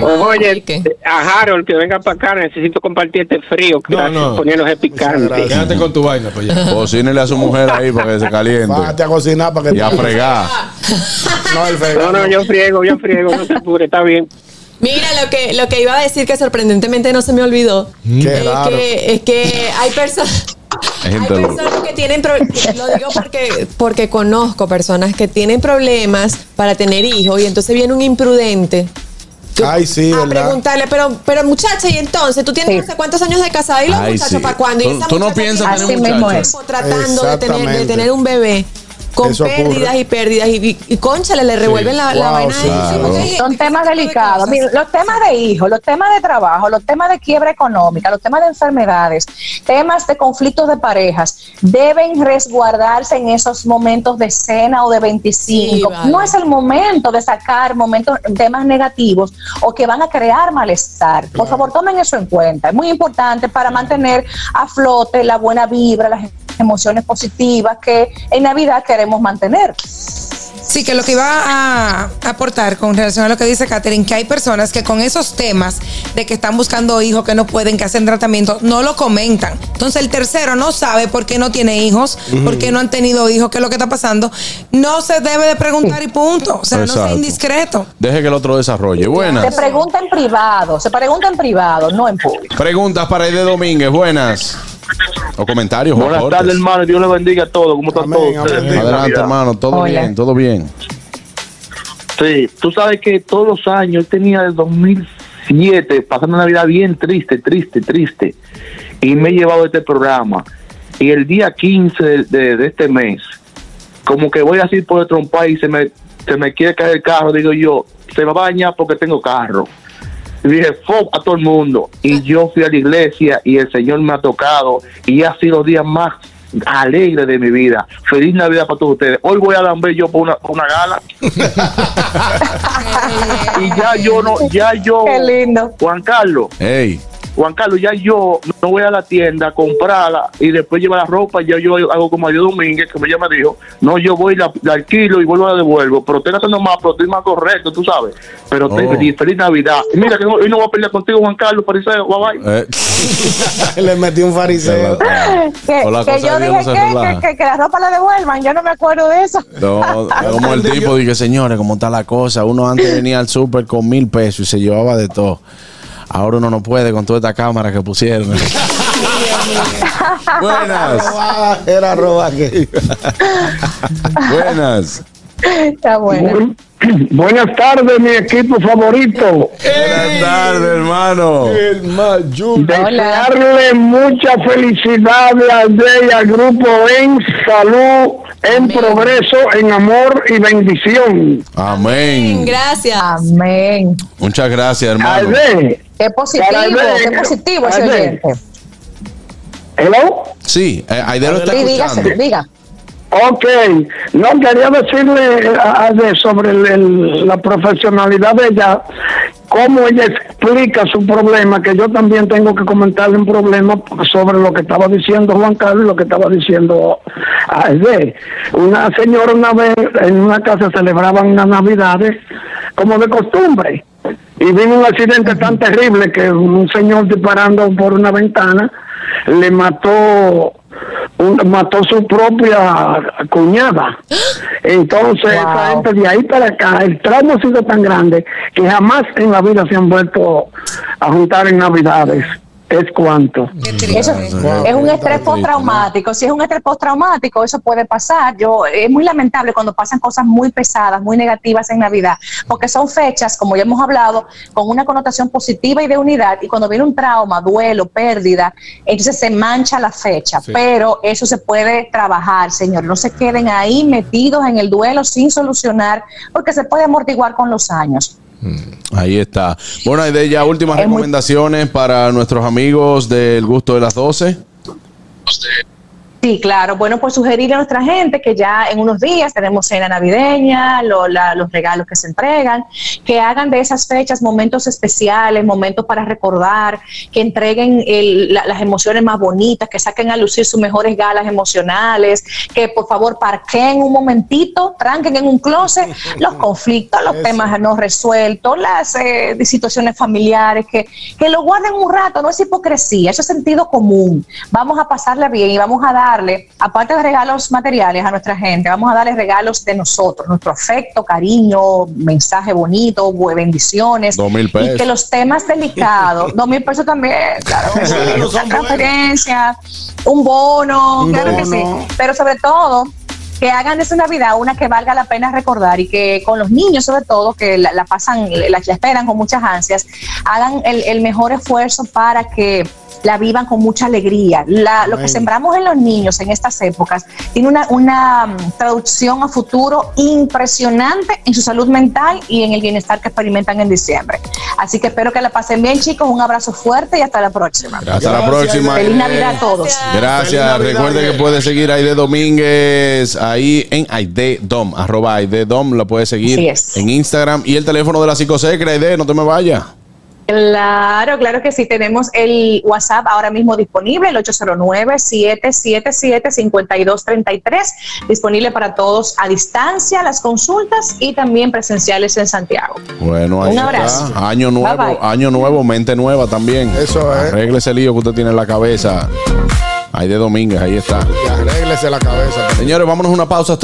Oye, a Harold que venga para acá, necesito compartir este frío que No, no. poniéndose picante. Quédate con tu vaina, pues ya. Cocínele a su mujer ahí para que se caliente. Bájate a cocinar para que Y a fregar. No, el No, no, yo friego, yo friego, no se apure, está bien. Mira, lo que, lo que iba a decir que sorprendentemente no se me olvidó. Qué es, raro. que, es que hay personas. Hay Hay gente loca. personas que tienen pro- lo digo porque porque conozco personas que tienen problemas para tener hijos y entonces viene un imprudente Ay, sí, a ¿verdad? preguntarle, pero pero muchacha, y entonces tú tienes no sé cuántos años de casada y los Ay, muchachos sí. para cuándo? Y Tú- esa tú no piensas tener tiempo muchachos. tratando de tener, de tener un bebé con Eso ocurre. pérdidas y pérdidas y, y, y cónchale, le revuelven la, la Wow, vaina sí. Claro. Son temas delicados. Mira, los temas de hijos, los temas de trabajo, los temas de quiebra económica, los temas de enfermedades, temas de conflictos de parejas, deben resguardarse en esos momentos de cena o de 25. Sí, vale. No es el momento de sacar momentos, temas negativos o que van a crear malestar. Por favor, tomen eso en cuenta. Es muy importante para mantener a flote la buena vibra, las emociones positivas que en Navidad queremos mantener. Sí, que lo que iba a aportar con relación a lo que dice Catherine, que hay personas que con esos temas de que están buscando hijos, que no pueden, que hacen tratamiento, no lo comentan. Entonces el tercero no sabe por qué no tiene hijos, por qué no han tenido hijos, qué es lo que está pasando. No se debe de preguntar y punto. O sea, no sea indiscreto. Deje que el otro desarrolle. Se Buenas. pregunta en privado, se pregunta en privado, no en público. Preguntas para Aide Domínguez. Buenas. O comentarios. Buenas aportes. tardes, hermano. Dios le bendiga a todos. ¿Cómo están Amén, todos amén. Adelante, hermano. Todo Hola. bien, todo bien. Sí, tú sabes que todos los años, yo tenía el 2007, pasando una Navidad bien triste, triste, triste, y me he llevado este programa. Y el día 15 de, de- de este mes, como que voy así por el trompa y se me, se me quiere caer el carro, digo yo, se me va a dañar porque tengo carro. Y dije, fuck a todo el mundo. Y yo fui a la iglesia y el Señor me ha tocado y ha sido los días más alegres de mi vida. Feliz Navidad para todos ustedes. Hoy voy a Lamber yo por una, por una gala. y ya yo no, ya yo, Qué lindo. Juan Carlos, Hey. Juan Carlos, ya yo no voy a la tienda a comprarla y después llevar la ropa. Ya yo hago como Dios Domínguez, que ella me dijo: No, yo voy, la, la alquilo y vuelvo a la devuelvo. Pero estoy gastando más, pero estoy más correcto, tú sabes. Pero Oh. feliz, feliz Navidad. Y mira, que no, hoy no voy a pelear contigo, Juan Carlos, Pariseo, bye bye. Eh, Le metí un fariseo. Que, la que yo dije no que, que, que- que la ropa la devuelvan, yo no me acuerdo de eso. No, como el tipo dije, señores, como está la cosa. Uno antes venía al súper con mil pesos y se llevaba de todo. Ahora uno no puede con toda esta cámara que pusieron. Buenas. Era roba que. Buenas. Está bueno. Buenas tardes, mi equipo favorito. Buenas tardes, hermano. El mayor. Desearle mucha felicidad a usted y al grupo en salud, en progreso, en amor y bendición. Amén. Gracias. Amén. Muchas gracias, hermano. Aide, Qué positivo, ver, qué positivo ese oyente. hello. Sí, eh, Aide lo está Sí, dígase, escuchando. diga. Ok, no quería decirle a, a de- sobre el- la profesionalidad de ella, cómo ella explica su problema, que yo también tengo que comentarle un problema sobre lo que estaba diciendo Juan Carlos y lo que estaba diciendo Aide. Una señora una vez en una casa celebraban unas navidades como de costumbre. y vino un accidente tan terrible que un señor disparando por una ventana le mató un- mató su propia cuñada. Entonces, esa gente de ahí para acá, el trauma ha sido tan grande que jamás en la vida se han vuelto a juntar en Navidades. Es cuanto. Eso es un estrés postraumático. Si es un estrés postraumático, eso puede pasar. Yo es muy lamentable cuando pasan cosas muy pesadas, muy negativas en Navidad, porque son fechas, como ya hemos hablado, con una connotación positiva y de unidad. Y cuando viene un trauma, duelo, pérdida, entonces se mancha la fecha. Sí. Pero eso se puede trabajar, señor. No se queden ahí metidos en el duelo sin solucionar, porque se puede amortiguar con los años. Ahí está. Bueno, de ya últimas Es muy- recomendaciones para nuestros amigos del gusto de las 12. Sí, claro. Bueno, pues sugerir a nuestra gente que ya en unos días tenemos cena navideña, lo- la- los regalos que se entregan, que hagan de esas fechas momentos especiales, momentos para recordar, que entreguen el- la- las emociones más bonitas, que saquen a lucir sus mejores galas emocionales, que por favor parquen un momentito, tranquen en un closet los conflictos, los temas no resueltos, las eh, situaciones familiares, que, que lo guarden un rato, no es hipocresía, eso es sentido común. Vamos a pasarla bien y vamos a darle, aparte de regalos materiales a nuestra gente, vamos a darle regalos de nosotros, nuestro afecto, cariño, mensaje bonito, bendiciones. Dos mil Y que pesos. los temas delicados, dos mil pesos también, claro, sí, una transferencia, un bono, Un claro que sí. Pero sobre todo, que hagan de su Navidad una que valga la pena recordar y que con los niños sobre todo, que la, la pasan, la, la esperan con muchas ansias, hagan el, el mejor esfuerzo para que la vivan con mucha alegría. La- lo que sembramos en los niños en estas épocas tiene una, una mm, traducción a futuro impresionante en su salud mental y en el bienestar que experimentan en diciembre. Así que espero que la pasen bien, chicos. Un abrazo fuerte y hasta la próxima. Hasta la próxima. Feliz. Navidad a todos. Gracias. Recuerde que puede seguir a Aide Domínguez ahí en Aide Dom, arroba Aide Dom, lo puede seguir en Instagram y el teléfono de la psicosecra, Aide, no te me vayas. Claro, claro que sí. Tenemos el WhatsApp ahora mismo disponible, el 809-777-5233, disponible para todos a distancia, las consultas y también presenciales en Santiago. Bueno, ahí Un está. abrazo. Año nuevo, Bye, bye. año nuevo, mente nueva también. Eso es. Arregle ese lío que usted tiene en la cabeza. Aide Domínguez, ahí está. Arréglese la cabeza. Señores, vámonos a una pausa.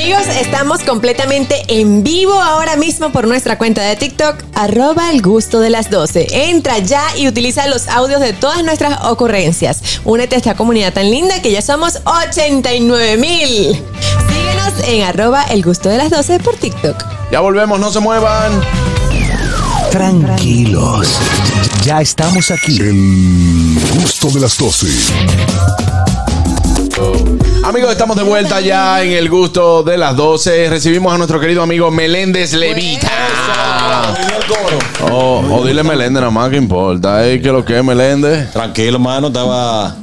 Amigos, estamos completamente en vivo ahora mismo por nuestra cuenta de TikTok, arroba el gusto de las 12. Entra ya y utiliza los audios de todas nuestras ocurrencias. Únete a esta comunidad tan linda que ya somos 89 mil. Síguenos en arroba el gusto de las 12 por TikTok. Ya volvemos, no se muevan. Tranquilos. Ya estamos aquí. El gusto de las 12. Amigos, estamos de vuelta ya en el gusto de las 12. Recibimos a nuestro querido amigo Meléndez Levita. Oh, o dile Meléndez nada más que importa. ¿eh? ¿Qué lo que es Meléndez? Tranquilo, mano, estaba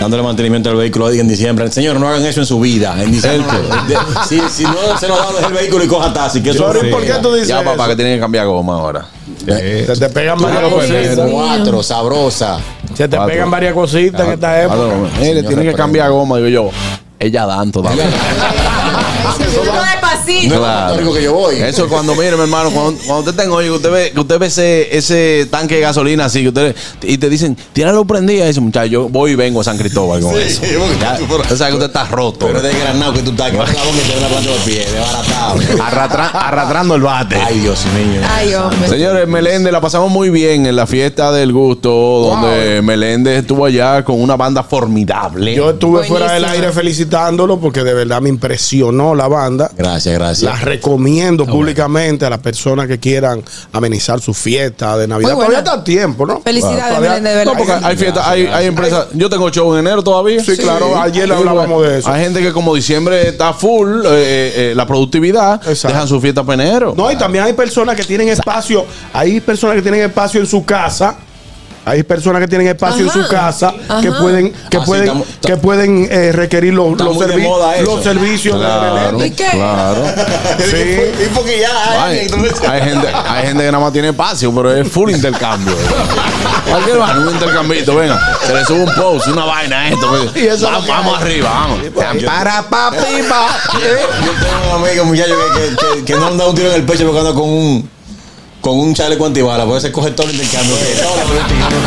dándole mantenimiento al vehículo en diciembre. Señor, no hagan eso en su vida. En diciembre. De- si, si no se nos da deje el vehículo y coja taxi. Que eso. ¿por qué tú dices Ya, papá, que tienen que cambiar goma ahora. Se te pegan Tú varias no lo conoces, cositas. Cuatro, sabrosa. Se te Cuatro. pegan varias cositas en esta época. Cuatro, Mire, tienen que cambiar goma, digo yo. Ella dan todavía. despacito. Claro. que yo voy. Eso cuando, mire, mi hermano, cuando, cuando usted tenga, oye, que usted ve, que usted ve ese, ese tanque de gasolina así, que usted, y te dicen, tíralo prendida, y dice, muchacho, yo voy y vengo a San Cristóbal con eso. Ya, usted sabe que usted está roto. Pero de granado que tú estás, que no la planta de desbaratado. Arratra- arrastrando el bate. Ay, Dios mío. Ay, hombre. Señores, Meléndez, la pasamos muy bien en la fiesta del gusto, donde Meléndez estuvo allá con una banda formidable. Yo estuve fuera del aire felicitándolo porque de verdad me impresionó la banda. Gracias, gracias. La recomiendo públicamente a las personas que quieran amenizar su fiesta de Navidad. Todavía bueno. está a tiempo, ¿no? Felicidades, Todavía- Meléndez, de verdad. No, porque hay fiestas, hay, hay empresas. Yo tengo show en enero todavía. Sí, claro, ayer hablábamos de eso. Hay gente que, como diciembre está full, eh, eh, la productividad, dejan su fiesta para enero. No, y también hay personas que tienen espacio, hay personas que tienen espacio en su casa. Hay personas que tienen espacio en su casa que pueden que Así pueden que pueden eh, requerir los, los, servi- los servicios Claro, de Meléndez. claro. Y porque ya Hay, hay gente, hay gente que nada más tiene espacio, pero es full intercambio. Cualquier un intercambito, venga. Se le sube un post, una vaina a esto. pues. Y eso vamos, vamos hay. arriba, vamos. Para papi, pa. Yo tengo un amigo, muchacho, que, que, que, que no han dado un tiro en el pecho porque anda con un con un chaleco antibala, porque se coge todo el intercambio.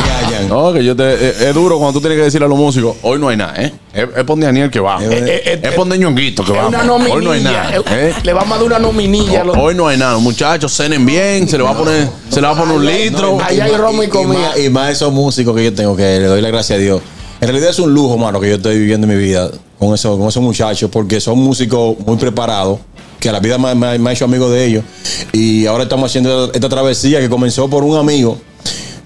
que hayan. No, que yo te. Es, es duro cuando tú tienes que decirle a los músicos, hoy no hay nada, ¿eh? Es, es pon de Daniel que va. eh, es pon de Ñonguito que Es va. Hoy no hay nada. Eh, ¿eh? Le vamos a dar una nominilla. a los- Hoy no hay nada. Muchachos, cenen bien, se le va a poner, se le va a poner un litro. Ahí hay romo y comida. más, y más esos músicos que yo tengo, que le doy la gracia a Dios. En realidad es un lujo, mano, que yo estoy viviendo en mi vida con, eso, con esos muchachos, porque son músicos muy preparados, que la vida me, ha hecho amigo de ellos. Y ahora estamos haciendo esta travesía que comenzó por un amigo.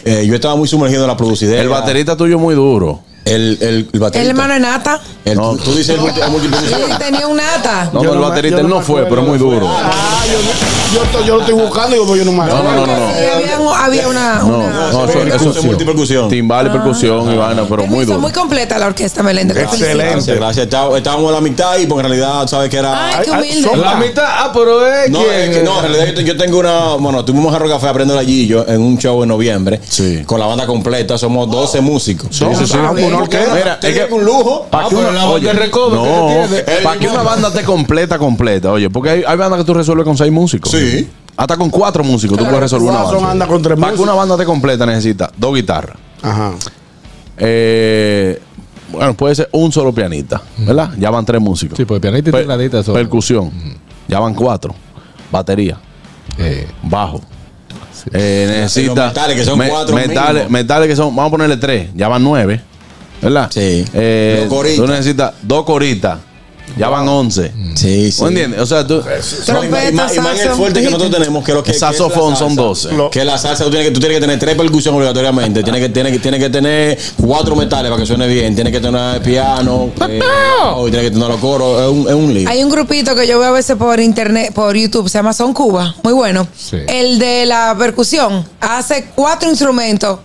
Eh, yo estaba muy sumergido en la producidera. El baterista tuyo muy duro. El, el, el El baterista. hermano de Nata. El- tú, tú dices el multi- el multiproductor. Sí, tenía un Nata. No, no, el baterista él no fue, pero es muy duro. Ah, yo, yo, estoy- yo lo estoy buscando y digo, pues yo no me No, no, no, no. no. Sí, había, un- había una. No, una- no, eso, eso es multipercusión. Timbal y percusión y vaina, pero muy Hizo duro. muy completa la orquesta Meléndez. te felicito. Gracias, gracias. Está- Estábamos a la mitad y porque en realidad, ¿sabes que era? Ay, qué humilde. La mitad, ah, pero es No, es que no, en realidad yo, te- yo tengo una. Bueno, tuvimos Jarro Café aprendiendo allí yo en un show en noviembre. Sí. Con la banda completa, somos 12 músicos. Sí, sí, sí. Una orquesta. Mira, es que un lujo. Ah, la recodo que tú tienes. para que una banda te completa, completa. Oye, porque hay, hay bandas que tú resuelves con seis músicos. Sí. Hasta con cuatro músicos tú puedes resolver una banda. anda con tres Para que una banda te completa necesita dos guitarras. Ajá. Eh, bueno, puede ser un solo pianista, ¿verdad? Ya van tres músicos. Sí, pues pianista y Per- tecladista son. Percusión. Ya van cuatro. Batería. Eh, Bajo. Eh, necesita. Metales, que son cuatro metales que son. Vamos a ponerle tres. Ya van nueve. ¿Verdad? Sí. Eh, Dos coritas. Tú necesitas dos coritas. Ya van once. Sí, sí. ¿No entiendes? O sea, tú. No, y, más- y el fuerte que nosotros tenemos, que lo que, Saxofón son salsa. 12. Lo- Que la salsa tú tienes que, tú tienes que tener tres percusiones obligatoriamente. Tienes que, tienes que, tienes que tener cuatro metales para que suene bien. Tienes que tener piano. eh, bajo, y tienes que tener los coros. Es un, es un lío. Hay un grupito que yo veo a veces por internet, por YouTube, se llama Son Cuba, muy bueno. Sí. El de la percusión hace cuatro instrumentos,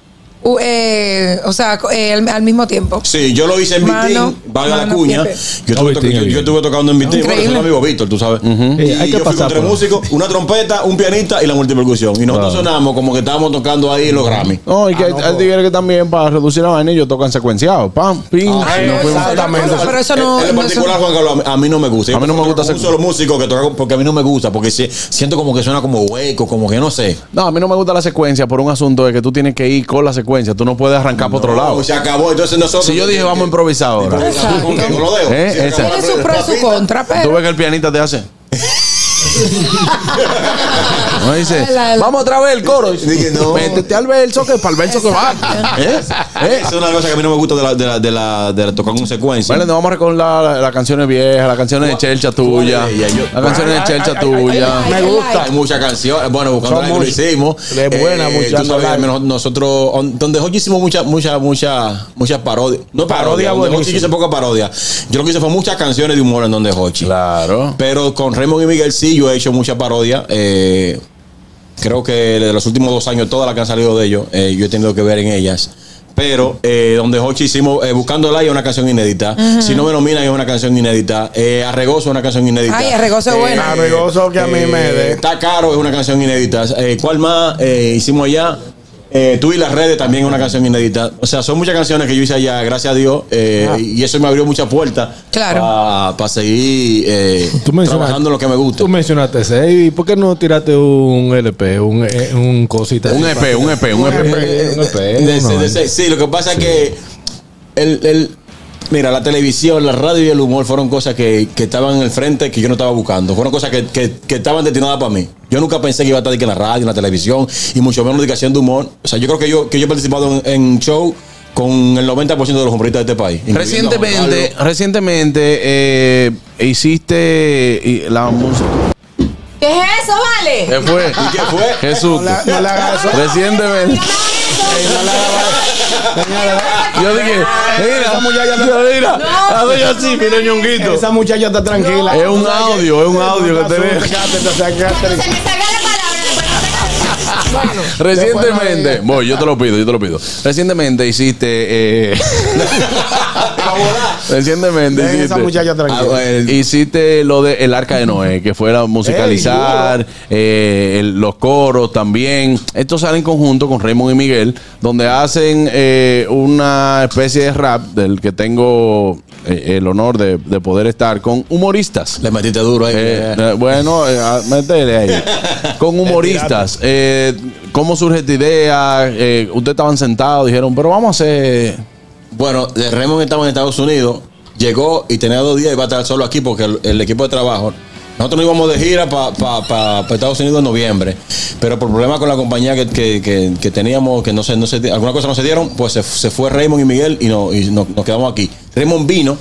eh, o sea, eh, al, al mismo tiempo. Sí, yo lo hice en Vitín, valga la mano, cuña. Pepe. Yo No, estuve, yo, yo tocando en Vitín. Bueno, es un amigo Víctor, tú sabes. Sí, hay y que yo fui pasar con tres músicos, una trompeta, un pianista y la multipercusión. Y nosotros sonamos como que estábamos tocando ahí los Grammy. No, y que hay, hay tigres que también para reducir la vaina ellos tocan secuenciado. Pam, pim. Ah, fuimos. Exactamente. Pero eso no. en, en no particular, Juan Carlos, a mí, no me gusta. A mí no me gusta ese- Un solo músico que toca porque a mí no me gusta, porque siento como que suena como hueco, como que no sé. No, a mí no me gusta la secuencia por un asunto de que tú tienes que ir con la secuencia. Tú no puedes arrancar por otro lado. No, se acabó. Entonces nosotros. Si yo dije vamos a improvisar ahora. Con los dedos. ¿Eh? Tiene su pro y su Tú ves que el pianista te hace. No dice, vamos otra vez el coro. Dije, no. Métete al verso que para el verso que va. ¿Eh? ¿Eh? Esa es una cosa que a mí no me gusta de la, de la, de la, de la tocar con secuencia. Vale, nos vamos a recordar las las canciones viejas, las canciones de Chelcha tuya, las canciones de Chelcha tuya. Me gusta. Hay muchas canciones. Bueno, buscando la que lo muchas. hicimos. De buena, Eh, muchas menos- nosotros, on- donde Hochi hicimos muchas, muchas, muchas, muchas parodias. No Parodia parodias, donde Hochi hizo poca parodia. Yo lo que hice fue muchas canciones de humor en donde Hochi. Claro. Pero con Raymond y Miguel sí, yo he hecho mucha parodia. Eh, creo que de los últimos dos años, todas las que han salido de ellos, eh, yo he tenido que ver en ellas. Pero eh, donde Hochi hicimos eh, Buscando el es una canción inédita. Si no me nominan es una canción inédita. Eh, Arregoso es una canción inédita. Ay, Arregoso es buena. Arregoso que a mí me dé. Está caro es una canción inédita. Eh, ¿Cuál más eh, hicimos allá? Eh, tú y las redes también es una canción inédita. O sea, son muchas canciones que yo hice allá, gracias a Dios. eh, y eso me abrió muchas puertas Claro. para seguir eh, Tú trabajando lo que me gusta. Tú mencionaste ese. ¿Y por qué no tiraste un LP, un, eh, un cosita? Un EP, un EP, un EP. Un EP, de ese- sí, lo que pasa es que el, el- mira, la televisión, la radio y el humor fueron cosas que, que estaban en el frente que yo no estaba buscando. Fueron cosas que, que- que estaban destinadas para mí. Yo nunca pensé que iba a estar aquí en la radio, en la televisión, y mucho menos de haciendo humor. O sea, yo creo que yo, que yo he participado en, en show con el 90% de los humoristas de este país. Recientemente, recientemente eh, hiciste la música. ¿Qué es eso, vale? ¿Qué fue? ¿Y qué fue? Jesús. No le- no le haga eso. Recientemente. Yo dije, Esa mira, muchacha está- yo mira, hago yo así, mira ñonguito. Esa muchacha está tranquila. Es un audio, es un audio que tenemos. Recientemente, voy, yo te lo pido, yo te lo pido. Recientemente hiciste. Eh, Recientemente Dejen esa hiciste, muchacha tranquila. Ah, hiciste lo de El Arca de Noé, que fuera musicalizar eh, el- los coros también. Estos salen en conjunto con Raymond y Miguel, donde hacen eh, una especie de rap del que tengo eh, el honor de, de poder estar con humoristas. Le metiste duro ahí. Eh, eh, bueno, eh, ah, métele ahí. Con humoristas. Eh, ¿Cómo surge esta idea? Eh, ustedes estaban sentados, dijeron, pero vamos a hacer. Bueno, de Raymond estaba en Estados Unidos, llegó y tenía dos días y iba a estar solo aquí porque el, el equipo de trabajo. Nosotros nos íbamos de gira para Estados Unidos en noviembre, pero por problemas con la compañía que, que- que- que teníamos, que no sé, no se, alguna cosa no se dieron, pues se, se fue Raymond y Miguel y, no, y no- nos quedamos aquí. Raymond vino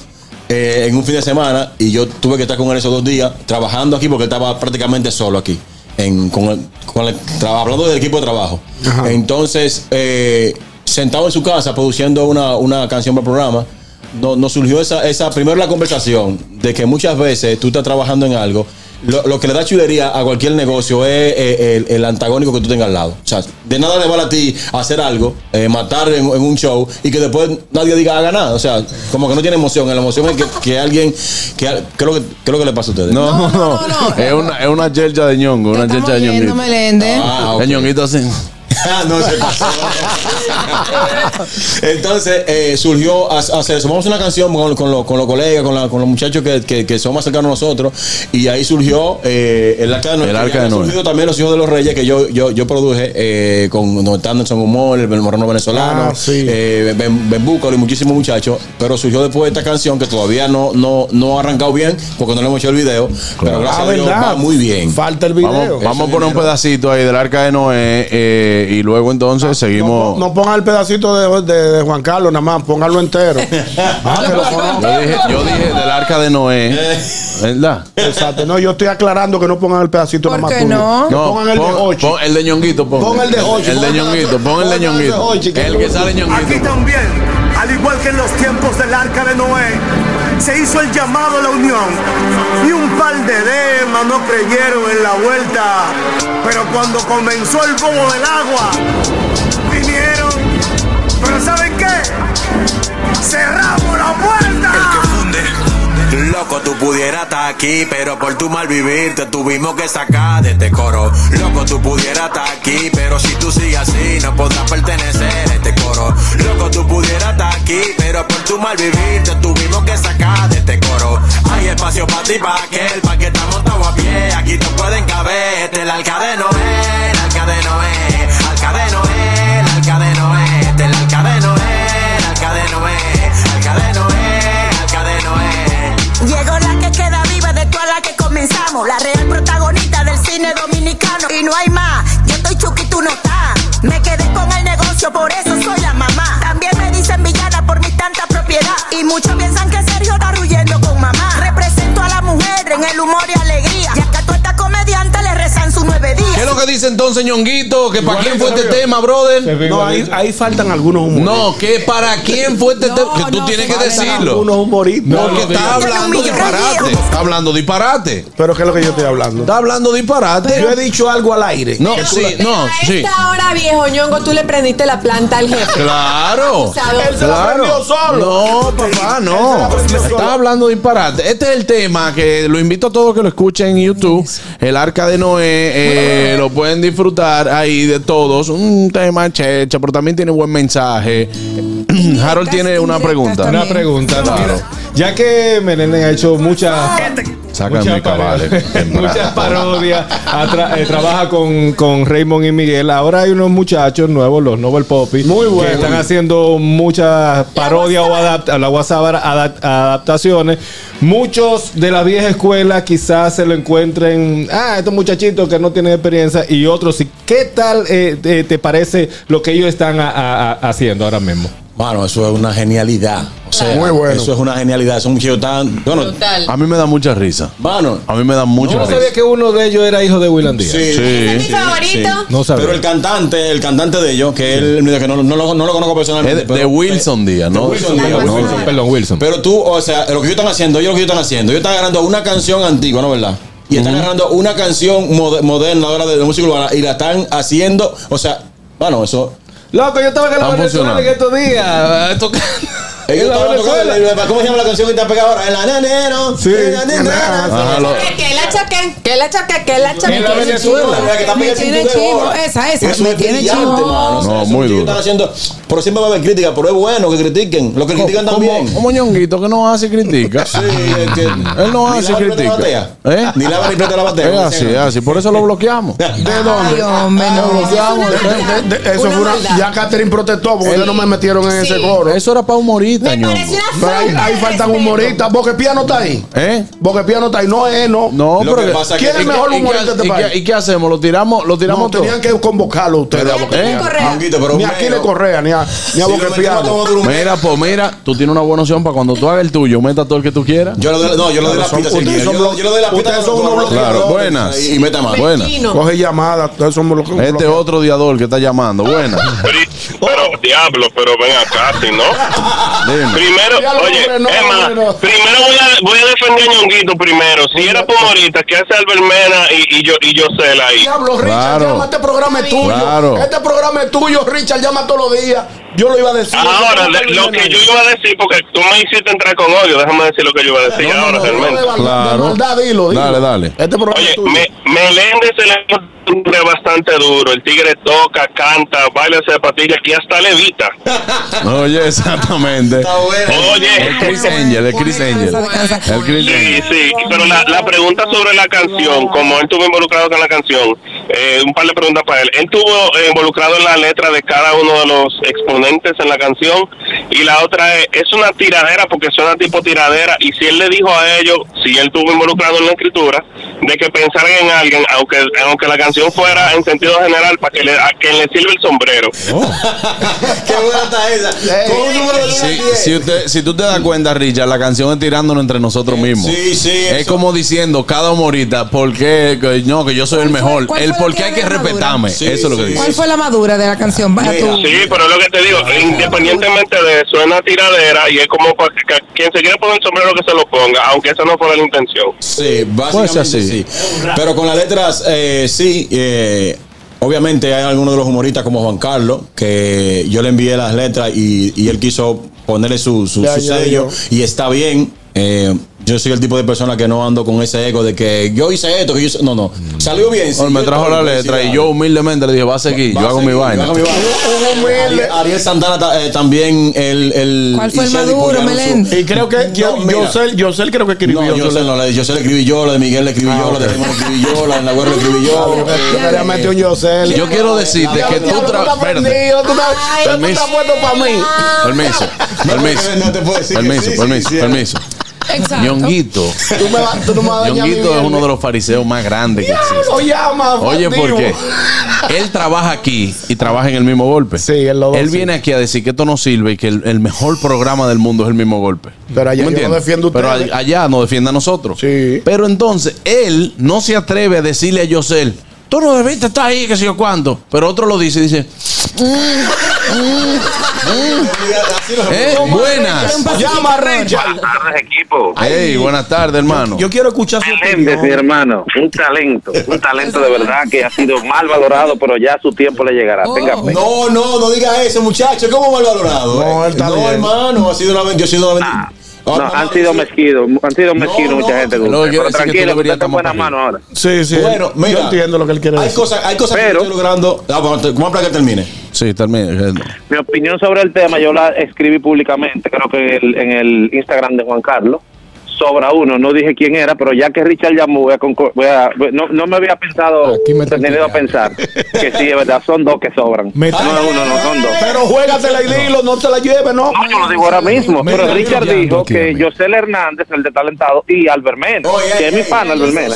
eh, en un fin de semana y yo tuve que estar con él esos dos días trabajando aquí porque estaba prácticamente solo aquí, en, con el- con el- hablando del equipo de trabajo. Entonces, eh, sentado en su casa produciendo una, una canción para el programa, no- nos surgió esa, esa, primero la conversación de que muchas veces tú estás trabajando en algo. Lo, lo que le da chulería a cualquier negocio es eh, el, el antagónico que tú tengas al lado. O sea, de nada le vale a ti hacer algo, eh, matar en, en un show y que después nadie diga haga nada. O sea, como que no tiene emoción. La emoción es que, que alguien. Que, ¿qué, es lo que, ¿Qué es lo que le pasa a ustedes? No, no, Es una, es una chelcha de ñongo, una chelcha de Yendo, ñonguito. Ah, ok. El ñonguito así. No se pasó. Entonces eh, surgió hacer eso. Vamos a hacer una canción con, con los, con los colegas, con, la- con los muchachos que, que, que son más cercanos a nosotros. Y ahí surgió eh, el Arca de Noé. El Arca de Noé. también los hijos de los reyes que yo, yo, yo produje eh, con Don Anderson Humor, el moreno venezolano, Ah, sí. eh, ben, Ben y muchísimos muchachos. Pero surgió después esta canción que todavía no, no, no ha arrancado bien porque no le hemos hecho el video. Pero gracias Ah, a Dios va muy bien. Falta el video. Vamos, vamos a poner un pedacito ahí del arca de Noé eh, y luego entonces seguimos. No pongan el pedacito de, de- de Juan Carlos, nada más, pónganlo entero. Ah, conozco. Yo dije, yo dije del arca de Noé, ¿verdad? Exacto. No, yo estoy aclarando que no pongan el pedacito ¿Por nada más. qué no? Que pongan el de Hochi. pon el de ñonguito, pon. Pon el de Hochi, El de pon de- ñonguito, pon el de pon el de ñonguito. El que sale Aquí ñonguito. también, al igual que en los tiempos del arca de Noé, se hizo el llamado a la unión. Y un par de demas no creyeron en la vuelta. Pero cuando comenzó el bobo del agua, vinieron. Pero ¿saben qué? Cerramos la puerta. Loco, tú pudieras estar aquí, pero por tu mal vivir te tuvimos que sacar de este coro. Loco, tú pudieras estar aquí, pero si tú sigues así no podrás pertenecer a este coro. Loco, tú pudieras estar aquí, pero por tu mal vivir te tuvimos que sacar de este coro. Hay espacio para ti, para aquel, para que estamos todos a pie. Aquí te pueden caber, este es el arca de Noé, el arca de Noé, arca de Noé, el arca de Noé, este es el arca de Noé, el arca de Noé, la real protagonista del cine dominicano. Y no hay más, yo estoy chuki, tú no estás. Me quedé con el negocio, por eso soy la mamá. También me dicen villana por mi tanta propiedad. Y muchos piensan dice entonces ñonguito? ¿Que para quién fue este tema, brother? No, ahí, ahí faltan algunos humoristas. No, que para quién fue este tema. Que tú tienes que decirlo. Algunos humoristas. Porque está hablando disparate. Está hablando disparate. Pero ¿qué es lo que yo estoy hablando? Está hablando disparate. Yo he dicho algo al aire. No, sí, no, A sí. esta hora, viejo ñongo, tú le prendiste la planta al jefe. Claro. Él se la solo. No, papá, no. Estás hablando disparate. Este es el tema que lo invito a todos que lo escuchen en YouTube. El arca de Noé. eh, lo pueden disfrutar ahí de todos. Un tema checha, pero también tiene buen mensaje. Harold tiene una pregunta. Una pregunta. Claro. Mira, ya que Melene ha hecho muchas Sácame cabales. muchas parodias, eh, trabaja con, con Raymond y Miguel. Ahora hay unos muchachos nuevos, los Nobel Poppy, Muy que buenos. están haciendo muchas parodias o adapta, la WhatsApp adap- adaptaciones. Muchos de la vieja escuela quizás se lo encuentren, ah, estos muchachitos que no tienen experiencia y otros sí. ¿Qué tal eh, te, te parece lo que ellos están a- a- a- haciendo ahora mismo? Mano, eso es una genialidad. O sea, Muy bueno. eso es una genialidad. Son muchachos tan. Bueno, Total. A mí me da mucha risa. mano. A mí me da mucha Yo no risa. sabía que uno de ellos era hijo de William Díaz. Sí. Sí. Ese es mi favorito. No sabía. Pero el cantante, el cantante de ellos, que él, que no, no lo, no lo conozco Es personalmente. de, pero- de Wilson Díaz, ¿no? Wilson Díaz, No, Wilson. no. Perdón, Wilson. Pero tú, o sea, lo que ellos están haciendo, ellos lo que ellos están haciendo, ellos están agarrando una canción antigua, ¿no verdad? Y están agarrando una canción mode- moderna ahora de, de música urbana y la están haciendo, o sea, bueno, eso. Loco, yo estaba en la Venezuela en estos días. eh, toca- Ellos estaban tocando el- ¿Cómo se llama la canción que está pegada ahora? El ananero. Sí. El ananero. Que la choque, que la choque, que la choque. En la Venezuela. Me tiene chivo, esa, esa, Eso me tiene chivo. No, muy duro. están haciendo, pero siempre va a haber crítica, pero es bueno que critiquen. Los que critican también. Como, como ñonguito que no hace y critica. Sí, es que Él no ni hace ni la critica. batea. ¿Eh? Ni lava ni prende la batea. Es así, es así. Por eso lo bloqueamos. ¿De dónde? Ay, hombre, no. Lo bloqueamos. De- de- de- Eso Una fue una. Ya Catherine protestó porque ustedes no me metieron en ese coro. Eso era para humorista, Me ñongo. parece una Pero ahí, faltan humoristas. Boque Piano está ahí. ¿Eh? Boque Piano está ahí. No es, no. No, pero ¿Quién es el mejor ¿y qué- humorista de este y qué- país? ¿Y qué hacemos? ¿Lo tiramos, lo tiramos No, todo? tenían que convocarlo ustedes a Boque Tiene Piano. Correa. Ni Aquiles. Correa, ni a, ni a Si Boque lo metemos Piano. todo de un meo. Mira, pues mira, tú tienes una buena opción para cuando tú hagas el tuyo, meta todo el que tú quieras. Yo le doy, no, yo le doy la son Yo, le doy la cuando son unos. Claro, buenas. Y, y meta más. Buenas. Coge llamadas. Ustedes son bloque- Este otro odiador que está llamando. Buena. Pero, diablo, pero ven acá, si no. Dime. Primero, Diablo, oye, hombre, no, hombre, primero voy a, voy a defender a Ñonguito primero. Si era humorista, ¿qué hace Albert Mena y, y yo y yo ahí? Diablo, Richard, Claro. llama, este programa es tuyo. Claro. Este programa es tuyo, Richard, llama todos los días. Yo lo iba a decir. Ahora, de- lo que yo iba a decir, porque tú me hiciste entrar con odio, déjame decir lo que yo iba a decir No, ahora no, no, realmente. de de Claro. maldad, dilo, dilo. Dale, dale. Este programa Oye, me, Meléndez se le es bastante duro. El tigre toca, canta, baila zapatillas y hasta levita. Oye, exactamente. Está bueno. Oye. El Chris Angel, el Chris Angel. El Chris Sí, Angel. sí, pero la, la pregunta sobre la canción, como él estuvo involucrado con la canción, eh, un par de preguntas para él. Él estuvo involucrado en la letra de cada uno de los exponentes en la canción y la otra es, es una tiradera porque suena tipo tiradera y si él le dijo a ellos, si él estuvo involucrado en la escritura, de que pensaran en alguien, aunque aunque la canción fuera en sentido general, para que le, a quien le sirve el sombrero. Qué buena está esa. Si, usted, si tú te das cuenta, Richard, la canción es tirándonos entre nosotros mismos. Sí, sí, Es eso. como diciendo cada humorista, ¿por qué? Que No, que yo soy el ¿Cuál fue- mejor. El por qué hay que respetarme. Sí, Eso es lo que sí. dice. ¿Cuál fue la madura de la canción? Mira, tú. Sí, pero lo que te digo, independientemente de eso, es una tiradera y es como para que, que quien se quiere poner el sombrero que se lo ponga, aunque esa no fuera la intención. Sí, básicamente así. sí. Pero con las letras, eh, sí. eh, obviamente hay algunos de los humoristas como Juan Carlos, que yo le envié las letras y, y él quiso ponerle su, su, Ya, su ya, sello. Y está bien. eh, yo soy el tipo de persona que no ando con ese ego de que yo hice esto, que yo hice- No, no. Salió bien. sí, me yo trajo la letra y yo humildemente le dije, va a seguir, Va yo a hago mi seguir, yo vaina. hago mi vaina. Ariel, Ariel Santana ta- eh, también el, el ¿Cuál fue y el maduro, Meléndez? Y creo que No, mira. Yosel, Yosel creo que escribió. No, yo sé, no, la de José le escribí yo, la de Miguel le escribí yo, la de Raymond le escribí yo, la de Nagüero le escribí yo. Yo quería meter un Yosel. Yo quiero decirte que tú Permiso. Permiso, permiso. No te puedo decir que Permiso, permiso, permiso. Exacto. Ñonguito. Tú me vas- tú no me vas a dañar mi Ñonguito es uno de los fariseos más grandes que existe. Lo llama, Oye, ¿por bandido. qué? Él trabaja aquí y trabaja en el mismo golpe. Sí, él lo Él sí. viene aquí a decir que esto no sirve y que el, el mejor programa del mundo es el mismo golpe. Pero allá ¿Tú me yo no defiendo a Pero allá nos defiende a nosotros. Sí. Pero entonces, él no se atreve a decirle a Yosel, tú no debiste estar ahí, que sé yo cuánto. Pero otro lo dice y dice, eh, buenas. Llama Richard. tardes, equipo. Hey, buenas tardes, hermano. Yo quiero escuchar su Meléndez, mi opinión. hermano, un talento, un talento de verdad que ha sido mal valorado, pero ya su tiempo le llegará. Tenga fe. No, no, no diga eso, muchacho. ¿Cómo mal valorado? No, eh? no hermano, ha sido una yo he sido una bendición. No, han sido mezquinos, han sido mezquinos no, mucha gente. que Pero que tú tranquilo, usted está en buena mano ahora. Sí, sí. Bueno, mira, Yo entiendo lo que él quiere Hay decir. cosas, hay cosas que Pero- yo estoy logrando. Ah, bueno, te- ¿Cómo para que termine? Sí, termina. Mi opinión sobre el tema, yo la escribí públicamente, creo que en el, en el Instagram de Juan Carlos. Sobra uno, no dije quién era, pero ya que Richard llamó, voy a, concor- voy a- no, no me había pensado, tenido a pensar que sí, es verdad, son dos que sobran. Me- no es uno, no son dos. Pero juégatela y dilo, no te la lleves, ¿no? No, yo lo digo ahora mismo, Me pero Richard dijo aquí, que. José Hernández, el de Talentado, y Albert Mena, que es mi fan, Albert Mena.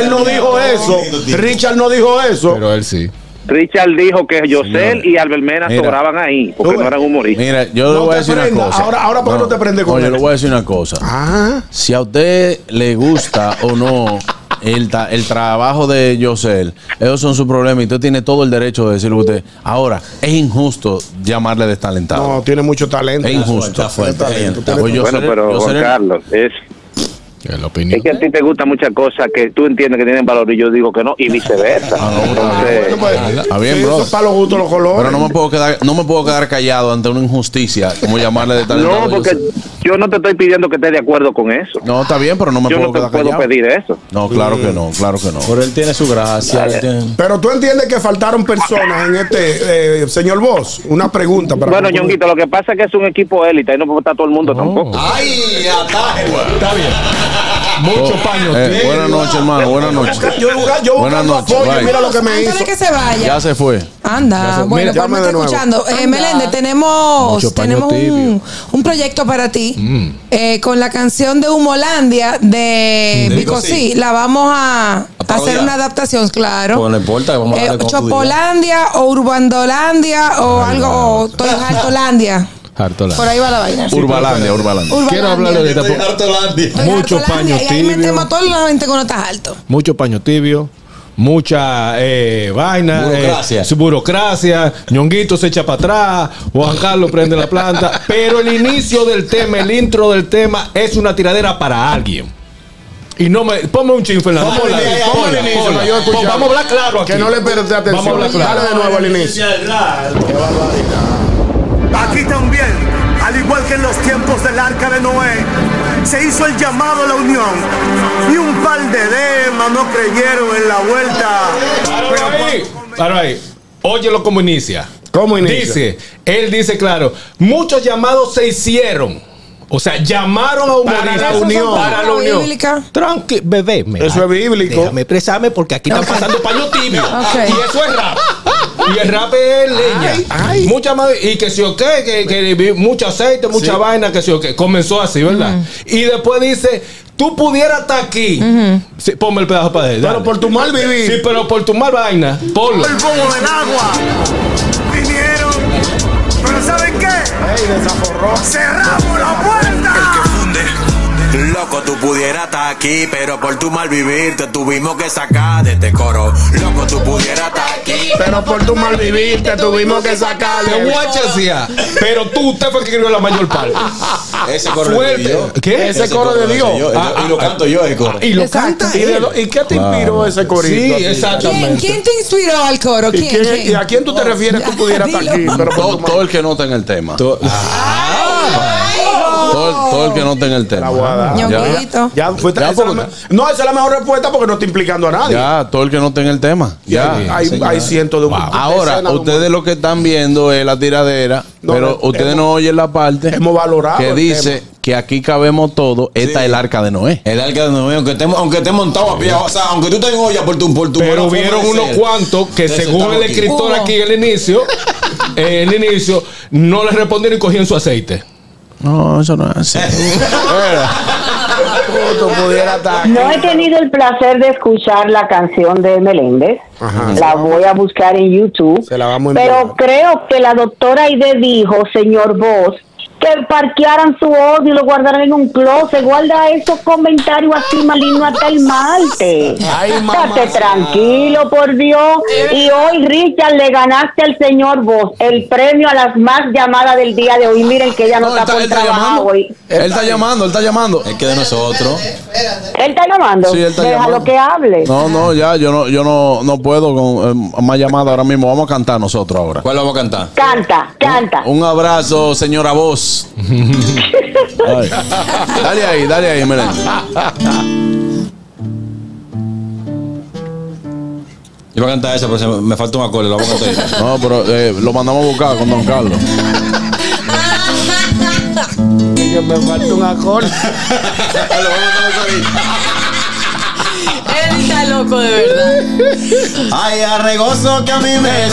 Él no dijo eso. Richard no dijo eso. Pero él sí. Richard dijo que José Señores, y Albert Mena mira. sobraban ahí, porque Tú no eran humoristas. Mira, yo le No voy a decir una cosa. Ahora- ahora, ¿por qué no te prende con Oye, él? le voy a decir una cosa. Ah, Si a usted le gusta o no el, ta- el trabajo de Yosel, esos son sus problemas y usted tiene todo el derecho de decirlo a usted. Ahora, es injusto llamarle destalentado. no, tiene mucho talento. es injusto. Está fuerte, Tiene talento, Pues yo bueno, pero yo Juan Carlos, es Es la opinión. Es que a ti te gustan muchas cosas que tú entiendes que tienen valor y yo digo que no, y viceversa. Entonces, Está bien, Sí, bro. eso es para los gustos los colores. Pero no me puedo quedar, no me puedo quedar callado ante una injusticia, como llamarle de tal no, porque yo no te estoy pidiendo que estés de acuerdo con eso. No, está bien, pero no me yo puedo no te quedar puedo callado. pedir eso. No, claro que no, claro que no. Pero él tiene su gracia. tiene- Pero tú entiendes que faltaron personas en este, eh, señor Vos. Una pregunta para Bueno. Ñonguito, lo que pasa es que es un equipo élite y no puede estar todo el mundo tampoco. ¡Ay, ataje! Está bien. Mucho paño. Eh, buenas noches, hermano, buenas noches. Yo, yo Buenas noches, mira lo que me Antes hizo. de que se vaya. Ya se fue. Anda, se- bueno, Mira, pues me está escuchando. Eh, Meléndez, tenemos, tenemos un, un proyecto para ti Mm. eh, con la canción de Humolandia de Vico Sí. Sí. La vamos a, A hacer una adaptación, claro. Pues no importa, vamos a Eh. Chopolandia o Urbandolandia o algo, o Toy Hartolandia. Por ahí va la vaina. Urbalandia, Urbalandia. Quiero hablarle de esta- Hartolandia, paño Y ahí metemos tibio. a toda la gente que no está alto. mucho paño tibio, mucha eh, vaina, Burocracia. eh, su burocracia, ñonguito se echa para atrás, Juan Carlos prende la planta, pero el inicio del tema, el intro del tema es una tiradera para alguien. Y no me. Ponme un chin, Fernando. Ponme Ponla, el inicio, ponla, ponme el inicio, ponla. para yo escuchar. Pon- Vamos a hablar claro aquí. Que no le preste atención. Vamos a hablar claro. Dale de nuevo al inicio. Aquí también, al igual que en los tiempos del arca de Noé, se hizo el llamado a la unión. Y un par de demas no creyeron en la vuelta. Ahí. Páralo ahí. Óyelo como inicia. ¿Cómo inicia? Dice, él dice claro, muchos llamados se hicieron. O sea, llamaron a humoristas Para la unión. Para la unión. Bíblica. Tranqui, bebé. mira, Eso es bíblico. Déjame expresarme porque aquí están pasando paño tibio. Y eso es rap. Y el rap es leña. Mucha más, y que si o qué, que, que mucho aceite, mucha Sí. vaina, que si o qué. Comenzó así, ¿verdad? Y después dice, tú pudieras estar aquí. Sí, ponme el pedazo para él. Pero por tu mal vivir. Sí, pero por tu mal vaina. Ponlo. El bobo del agua. Vinieron. Pero ¿saben qué? Ey, desaforró. Cerramos la puerta. Loco, tú pudieras estar aquí, pero por tu mal vivir te tuvimos que sacar de este coro. Loco, tú pudieras estar aquí. Pero por tu mal vivir te tuvimos que Que sacarle. guacha hacía. Pero tú, usted fue el que escribió la mayor parte. Ese coro Fuerte. de Dios. ¿Qué? Ese coro de Dios. yo. Ah, y lo canto yo, el coro. Y lo canta ¿Y, de lo- y qué te inspiró ese corito? Sí, exactamente. ¿Quién, quién te inspiró al coro? ¿Y, ¿Quién? quién- quién? y a quién tú te refieres tú pudieras estar aquí? Pero Todo, el que no tenga el tema. Tú- Todo, el- todo el que no tenga el tema. Ya. Ya, fue, Ya, esa la no, esa es la mejor respuesta porque no está implicando a nadie. ya, todo el que no tenga el tema. Ya. hay, hay cientos de Ahora, decenas de ustedes lo que están viendo es la tiradera, No, pero no, ustedes hemos- no oyen la parte hemos valorado que dice que aquí cabemos todo. Esta es el arca de Noé. El arca de Noé, aunque esté, aunque esté montado a pie, o sea, aunque tú te olla por tu, por tu Pero de unos cuantos que, según el escritor aquí en el inicio, eh, el inicio, no le respondieron y cogían su aceite. No, eso no es así. Tú estar. No he tenido el placer de escuchar la canción de Meléndez. Ajá. La voy a buscar en YouTube. Se la vamos. Pero creo que la doctora Aide dijo, señor Vos, que parquearan su odio y lo guardaran en un closet. Guarda esos comentarios así malignos hasta el martes. Estate tranquilo, por Dios. Y hoy, Richard, le ganaste al señor Vos el premio a las más llamadas del día de hoy. Miren que ella no, está está, por él está trabajo llamando. hoy. Él está llamando, él está llamando. Es que de nosotros. Él está llamando. Sí, él está Déjalo llamando. que hable. No, no, ya, yo no, yo no, no puedo con eh, más llamadas ahora mismo. Vamos a cantar nosotros ahora. ¿Cuál vamos a cantar? Canta, canta. Un abrazo, señora voz. Ay. Dale ahí, dale ahí, miren. Yo voy a cantar esa, pero se me, falta un acorde, lo vamos a cantar. ahí. No, pero eh, lo mandamos a buscar con Don Carlos. Que me falta un acorde. Él está loco de verdad. Ay, arregoso que a mí me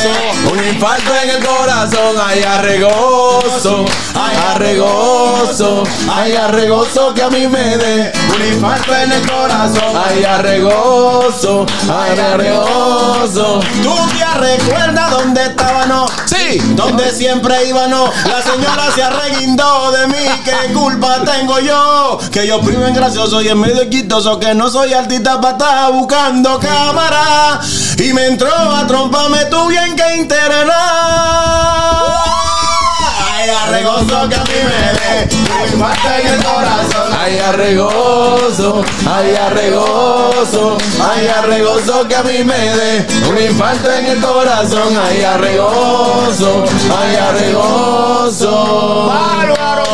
Un infarto en el corazón, ay arregoso, ay arregoso, ay arregoso que a mí me dé. Un infarto en el corazón. Ay arregoso, ay arregoso. Tú te recuerdas dónde estábamos. Donde siempre íbamos. La señora se arreguindó de mí. ¿Qué culpa tengo yo? Que yo primo en gracioso y en medio quitoso. Que no soy artista para estar buscando cámara. Y me entró a tromparme tú bien que interna. Ay, arregoso que a mí me dé un infarto en el corazón. Ay, arregoso, ay, arregoso, ay, arregoso que a mí me dé un infarto en el corazón. Ay, arregoso, ay, arregoso. ¡Bárbaro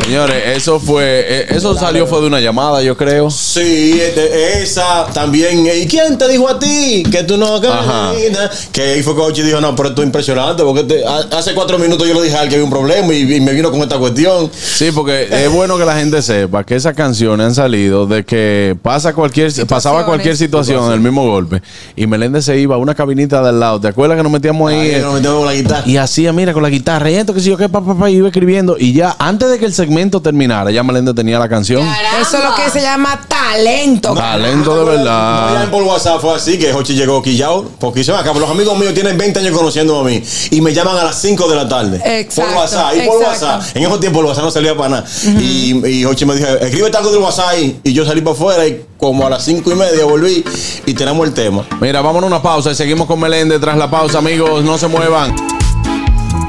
Señores, eso fue, eh, eso salió fue de una llamada, yo creo. Sí, de- esa también. ¿Y quién te dijo a ti que tú no caminas? Que ahí fue Coach y dijo, no, pero esto es impresionante porque te- hace cuatro minutos yo le dije a él que había un problema y, y me vino con esta cuestión. Sí, porque es bueno que la gente sepa que esas canciones han salido de que pasa cualquier, pasaba cualquier situación, el mismo golpe, y Meléndez se iba a una cabinita de al lado. ¿Te acuerdas que nos metíamos ahí? Ahí nos metíamos con la guitarra. Y hacía, mira, con la guitarra, y esto que si yo qué, papá, papá, iba escribiendo. Y ya, antes de que el segmento terminara, ya Meléndez tenía la canción. Eso es lo que se llama talento. Talento de verdad. por WhatsApp fue así que Hochi llegó quillao. Porque dice, acá, los amigos míos tienen 20 años conociendo a mí y me llaman a las 5 de la tarde. Exacto, Por WhatsApp. Y por exacto. WhatsApp. En esos tiempos el WhatsApp no salía para nada. Y, y Hochi me dijo, escríbete algo del WhatsApp. Y yo salí para afuera y como a las 5 y media volví y tenemos el tema. Mira, vámonos a una pausa y seguimos con Meléndez tras la pausa, amigos. No se muevan.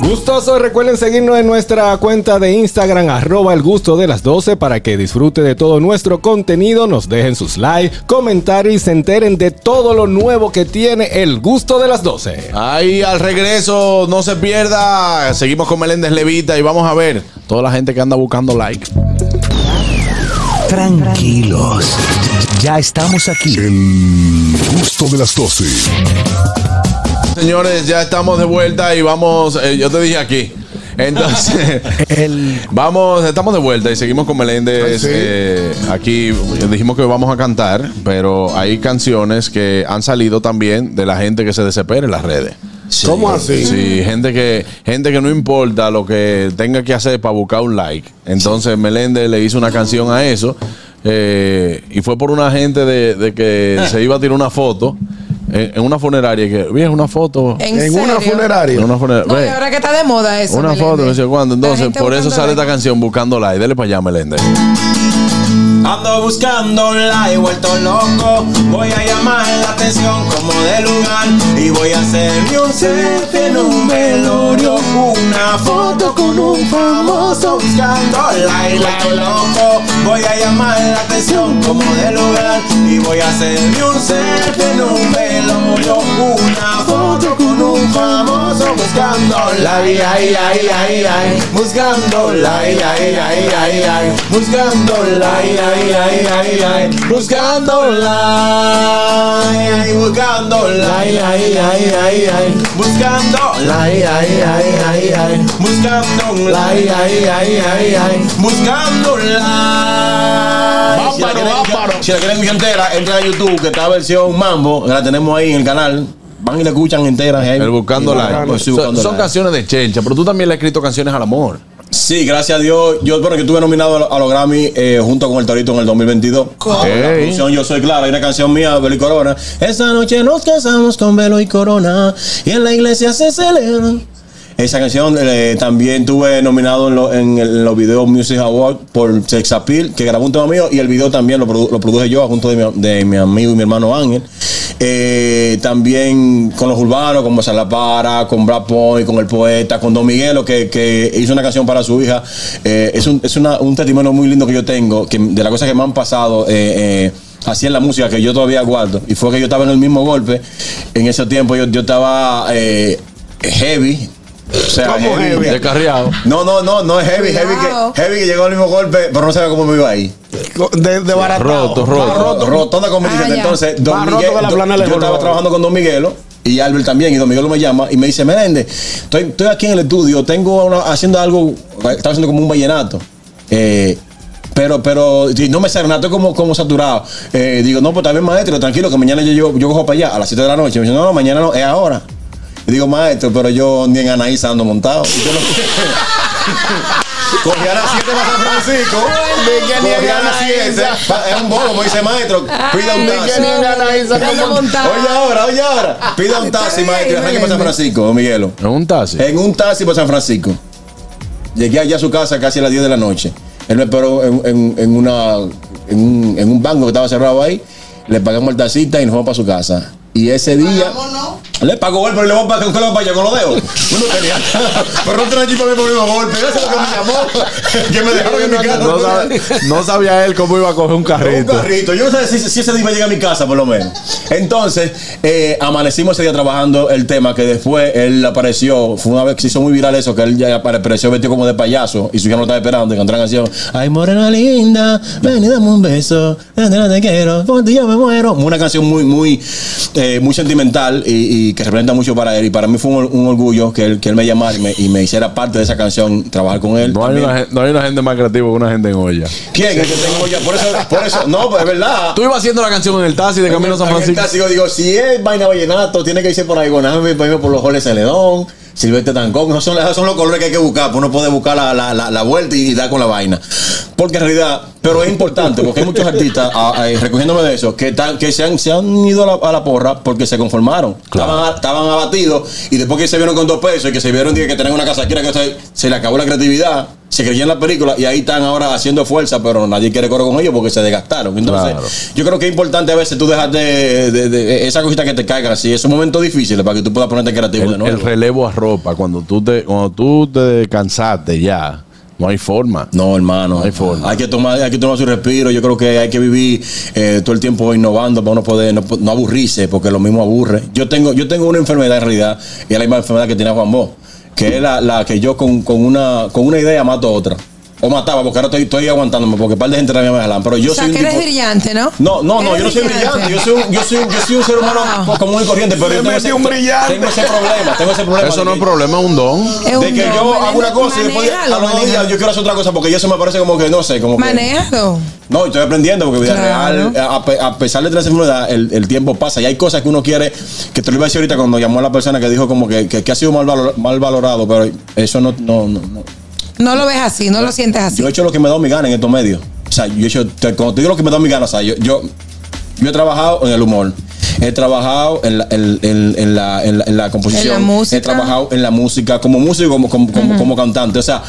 Gustosos, recuerden seguirnos en nuestra cuenta de Instagram, arroba el gusto de las 12, para que disfrute de todo nuestro contenido, nos dejen sus likes, comentarios y se enteren de todo lo nuevo que tiene el gusto de las 12. Ahí al regreso, no se pierda. Seguimos con Meléndez Levita y vamos a ver toda la gente que anda buscando like. Tranquilos. Ya estamos aquí. El gusto de las 12. Señores, ya estamos de vuelta y vamos. eh, yo te dije aquí. Entonces, vamos, estamos de vuelta y seguimos con Meléndez. Sí. eh, aquí dijimos que vamos a cantar, pero hay canciones que han salido también de la gente que se desespera en las redes. ¿Cómo así? Sí, gente que, gente que no importa lo que tenga que hacer para buscar un like. Entonces Meléndez le hizo una canción a eso. eh, y fue por una gente de, de que se iba a tirar una foto en, en una funeraria. Que, "Oye, una foto. ¿En En una funeraria. En una funeraria. No, ahora que está de moda eso. una Meléndez. foto, no sé cuándo. Entonces, por eso sale esta canción buscando like. Dele para allá, Meléndez. Ando buscándola y vuelto loco. Voy a llamar la atención como de lugar. Y voy a hacerme un selfie en un velorio. Una foto con un famoso buscándola y vuelto loco. Voy a llamar la atención como de lugar. Y voy a hacerme un selfie en un velorio. Una foto con un famoso buscándola. Ay, ay, ay, ay, ay. Buscándola. Ay, ay, ay, ay, ay. Buscándola. Ay, ay, ay, ay, ay. Buscándola. Ay, buscándola. Ay, ay, ay, ay, ay. Buscándola. Ay, ay, ay, ay, ay. Buscándola. Ay, ay, ay, ay, ay. Buscándola. La bárbaro. Si la quieren escuchar entera, entren a YouTube, que está versión Mambo, la tenemos ahí en el canal. Van y la escuchan entera. El buscando. Pues sí, Son- buscando son canciones de chelcha, pero tú también le has escrito canciones al amor. Sí, gracias a Dios. Yo, bueno, que estuve nominado a lo- a los Grammy eh, junto con el Torito en el 2022. La Ey. producción Yo Soy Clara, hay una canción mía, Velo y Corona. Esa noche nos casamos con Velo y Corona y en la iglesia se celebra. Esa canción eh, también tuve nominado en, lo- en los Video Music Awards por Sex Appeal, que grabó un tema mío, y el video también lo, lo produje yo junto de mi, de mi amigo y mi hermano Ángel. Eh, también con los urbanos, con Mozart La Para, con Brad Point, con el poeta, con Don Miguelo, que, que hizo una canción para su hija. Eh, es un, es una- un testimonio muy lindo que yo tengo, que de las cosas que me han pasado. eh, Así en la música que yo todavía guardo. Y fue que yo estaba en el mismo golpe. En ese tiempo yo, yo estaba heavy. O sea, ¿Cómo heavy? Descarriado. No, no, no, no es heavy, heavy que, heavy que llegó al mismo golpe, pero no sabía cómo me iba ahí. De, de. Roto, roto. Roto, rotonda con Ah, ya. Entonces, Don roto Miguel, la plana yo estaba trabajando con Don Miguelo y Albert también, y Don Miguelo me llama y me dice, Meléndez, estoy, estoy aquí en el estudio, tengo una- haciendo algo, estaba haciendo como un vallenato. Eh, pero, pero no me sale nada, estoy como, como saturado. Eh, digo, no, pues también maestro, tranquilo, que mañana yo, yo, yo cojo para allá a las 7 de la noche. Me dice, no, no, mañana no, es ahora. Y digo, maestro, pero yo ni en Anaísa ando montado. Y yo no- Cogí a las 7 para San Francisco. Cogí a las 7. Pa- Es un bobo, dice maestro. Pida un taxi. Oye ahora, oye ahora. Pida un taxi, maestro. Arranque para San Francisco, don Miguelo. En un taxi. En un taxi para San Francisco. Llegué allá a su casa casi a las 10 de la noche. Él me esperó en, en- en una, en, un, en un banco que estaba cerrado ahí. Le pagamos el taxista y nos fuimos para su casa. Y ese día. Le pagó golpe, pero le voy a pagar con la paya con los dedos. Uno tenía. pero no tenía chipa para poner un golpe. Eso es lo que me llamó. que me dejaron en mi casa. No, sabe- no sabía él cómo iba a coger un Un carrito. carrito. Yo no sé si, si ese día iba a llegar a mi casa, por lo menos. Entonces, eh, amanecimos ese día trabajando el tema que después él apareció. Fue una vez que se hizo muy viral eso, que él ya apareció vestido como de payaso y su hija no estaba esperando. Y cantó la canción. Ay, morena linda, ven y dame un beso. Te quiero, por ti yo me muero. Una canción muy, muy, eh, muy sentimental y, y que representa mucho para él. Y para mí fue un, un orgullo que él, que él me llamara y me, y me hiciera parte de esa canción, trabajar con él. No hay, una, no hay una gente más creativa que una gente en olla. ¿Quién? El que tengo ya. Por eso, por eso, no, pues es verdad. Tú ibas haciendo la canción en el taxi de Camino a San En el Francisco. taxi, yo digo, si es vaina vallenato, tiene que irse por ahí, Goname, por por los Joles Celedón, Silvestre Tancón, esos son, esos son los colores que hay que buscar, pues uno puede buscar la, la, la, la vuelta y, dar con la vaina. Porque en realidad, pero es importante, porque hay muchos artistas, a- a- recogiéndome de eso, que, están- que se, han, se han ido a la, a la porra porque se conformaron. Estaban, estaban abatidos y después que se vieron con dos pesos y que se vieron que tenían una casa que se, se le acabó la creatividad, se creían la película y ahí están ahora haciendo fuerza, pero nadie quiere coro con ellos porque se desgastaron. Entonces, Claro. yo creo que es importante a veces tú dejas de, de- de- esa cosita que te caiga así. Es un momento difícil para que tú puedas ponerte creativo de El, nuevo. el relevo a ropa, cuando tú te, cuando tú te cansaste ya, no hay forma. No, hermano. No hay forma. Hay que tomar, hay que tomar su respiro. Yo creo que hay que vivir eh, todo el tiempo innovando para uno poder no, no aburrirse, porque lo mismo aburre. Yo tengo, yo tengo una enfermedad en realidad, y es la misma enfermedad que tiene Juan Bo, que es la, la que yo con, con una, con una idea mato otra. O mataba, porque ahora estoy, estoy aguantándome, porque un par de gente también me jalan. Pero yo o sea, soy que un eres tipo. brillante, ¿no? No, no, no, yo no soy brillante. Yo soy un, yo soy, un- yo soy un ser humano Wow. común y corriente, pero yo tengo ese, un brillante. tengo ese problema, tengo ese problema. Eso de no que- es problema, es un don. Es de un que don, yo hago una cosa y después a los dos días manéjalo. yo quiero hacer otra cosa porque ya eso me parece como que no sé, como que. Manéjalo. No, estoy aprendiendo porque vida Claro. real, a, pe- a pesar de tener esa enfermedad, el, el tiempo pasa y hay cosas que uno quiere, que te lo iba a decir ahorita cuando llamó a la persona que dijo como que, que, que ha sido mal, valor- mal valorado, pero eso no, no, no, no. No lo ves así, no lo sientes así. Yo he hecho lo que me da mi gana en estos medios. O sea, yo he hecho, te- cuando te digo lo que me da mi gana, o sea, yo, yo, yo he trabajado en el humor. He trabajado en la, en, en- en la, en la- en la composición. En la música. He trabajado en la música como músico, como, como, como, como cantante. O sea,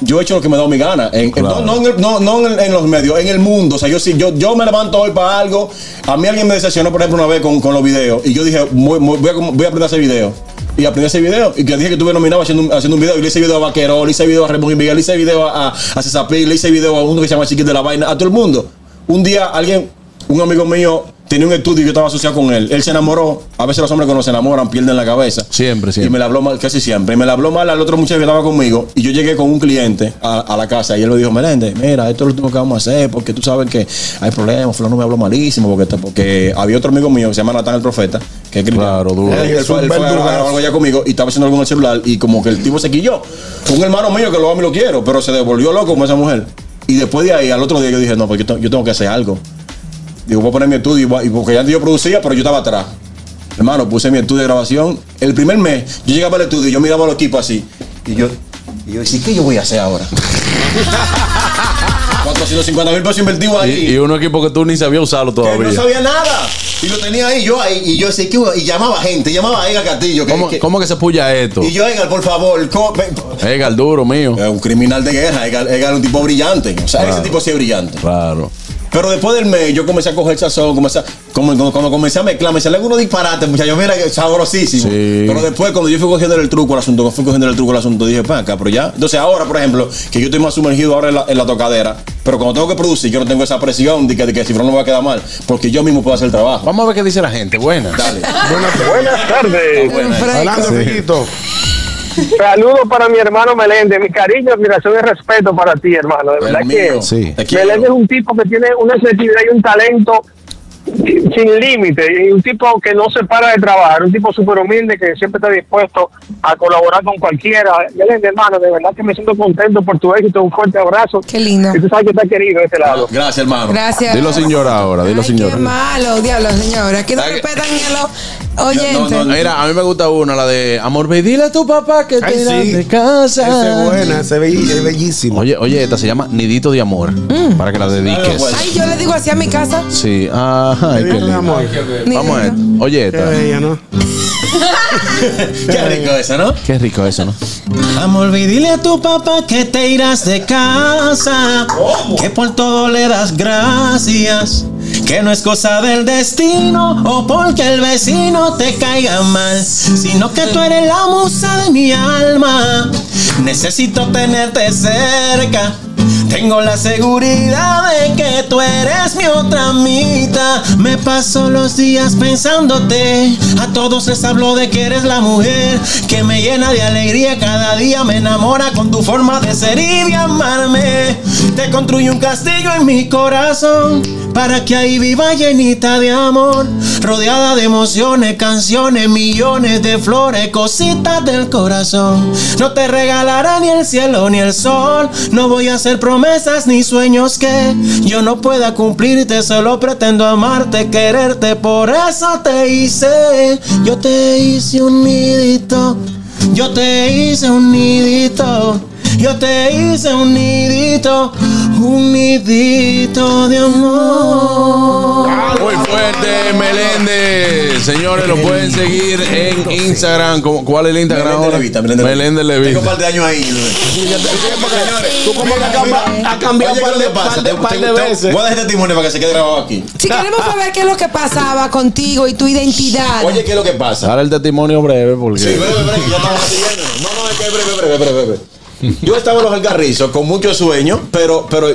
yo he hecho lo que me da mi gana. En- en- no, no, en, el- no, no en, el- en los medios, en el mundo. O sea, yo sí, yo, yo me levanto hoy para algo. A mí alguien me decepcionó, por ejemplo, una vez con, con los videos. Y yo dije, voy, voy- voy a, voy a aprender a hacer videos. Y aprendí a hacer videos. Y que dije que estuve nominado haciendo un, haciendo un video. Y le hice video a Vaquero, le hice video a Ramón Miguel, le hice video a, a César Pi, le hice video a uno que se llama Chiquito de la Vaina, a todo el mundo. Un día alguien, un amigo mío, tenía un estudio y yo estaba asociado con él. Él se enamoró. A veces los hombres cuando se enamoran pierden la cabeza. Siempre, Y siempre. me la habló mal, casi siempre. Y me la habló mal al otro muchacho que estaba conmigo. Y yo llegué con un cliente a, a la casa y él me dijo, Meléndez, mira, esto es lo último que vamos a hacer porque tú sabes que hay problemas. Fulano me habló malísimo porque, porque había otro amigo mío que se llama Natán el Profeta, que es. Claro, duro. Él, él fue, él fue a grabar algo allá conmigo y estaba haciendo algo en el celular y como que el tipo se quilló. Un hermano mío que lo amo y lo quiero, pero se devolvió loco como esa mujer. Y después de ahí, al otro día yo dije, no, pues tengo- yo tengo que hacer algo. Digo, voy a poner mi estudio y porque ya antes yo producía, pero yo estaba atrás. Hermano, puse mi estudio de grabación. El primer mes, yo llegaba al estudio y yo miraba los equipos así. Y yo, y yo decía, ¿qué yo voy a hacer ahora? 450 mil pesos invertidos ahí. Y, y un equipo que tú ni sabías usarlo Que todavía. no sabía nada. Y lo tenía ahí, yo ahí, y yo decía, ¿qué voy a-?" Y llamaba gente, llamaba a Edgar Castillo. que- ¿Cómo, que- cómo que se puya esto? y yo, Edgar, por favor, co- ven- Edgar, duro mío. Es un criminal de guerra, Edgar, Edgar es un tipo brillante. O sea, Claro. ese tipo sí es brillante. Claro. Pero después del mes, yo comencé a coger sazón, comencé a- como, como- cuando comencé a mezclar, me salían unos disparates, muchachos, mira, que sabrosísimo. Sí. Pero después, cuando yo fui cogiendo el truco al asunto, cuando fui cogiendo el truco al asunto, dije, pa, acá, pero ya. Entonces, ahora, por ejemplo, que yo estoy más sumergido ahora en la, en la tocadera, pero cuando tengo que producir, yo no tengo esa presión de que, de que si no me va a quedar mal, porque yo mismo puedo hacer el trabajo. Vamos a ver qué dice la gente. Buenas. Dale. Buenas tardes. Buena. Adelante, Fellito. Saludos para mi hermano Meléndez. Mi cariño, admiración y respeto para ti, hermano. De verdad que. Sí. Meléndez es un tipo que tiene una sensibilidad y un talento sin límite y un tipo que no se para de trabajar, un tipo súper humilde que siempre está dispuesto a colaborar con cualquiera. Hermano, de verdad que me siento contento por tu éxito. Un fuerte abrazo. Qué lindo. Y tú sabes que está querido de este lado. Gracias, hermano. Gracias. Dilo sin llorar ahora, dilo Ay, sin qué malo, diablo, señora. Aquí no respetan ni a los oyentes. No, no, Mira, a mí me gusta una, la de Amor, ve dile a tu papá que te Ay, sí. de casa. Esa es buena, es bell- es bellísima. Oye, oye, esta se llama Nidito de Amor. Para que la dediques. Ay, yo le digo así a mi casa. Sí, ajá, ay, qué lindo. Vamos a ver. Oye, Qué esta. bella, ¿no? Qué rico eso, ¿no? Qué rico eso, ¿no? Amor, dile a tu papá que te irás de casa. Que por todo le das gracias. Que no es cosa del destino o porque el vecino te caiga mal, sino que tú eres la musa de mi alma. Necesito tenerte cerca. Tengo la seguridad de que tú eres mi otra mitad. Me paso los días pensándote. A todos les hablo de que eres la mujer que me llena de alegría. Cada día me enamora con tu forma de ser y de amarme. Te construyo un castillo en mi corazón para que ahí viva llenita de amor. Rodeada de emociones, canciones, millones de flores, cositas del corazón. No te regalará ni el cielo ni el sol. No voy a promesas ni sueños que yo no pueda cumplirte. Solo pretendo amarte, quererte. Por eso te hice, yo te hice un nidito. Yo te hice un nidito. Yo te hice un nidito. Un nidito de amor. Muy fuerte, Meléndez. Señores, lo pueden seguir en Instagram. ¿Cómo- ¿Cuál es el Instagram Meléndez ahora? Levita, Meléndez Meléndez Tengo Levita. un par de años ahí. Tú como que ha cambiado Oye, par ¿qué de, pasa? par de, Te- par de te- veces. Voy a dar testimonio para que se quede grabado aquí. Si queremos saber qué es lo que pasaba contigo y tu identidad. Oye, ¿qué es lo que pasa? Ahora el testimonio breve porque. Sí, breve, breve, que ya estamos siguiendo. No, no, es que es breve, breve, breve, breve. Yo estaba en los Algarrizos con muchos sueños, pero, pero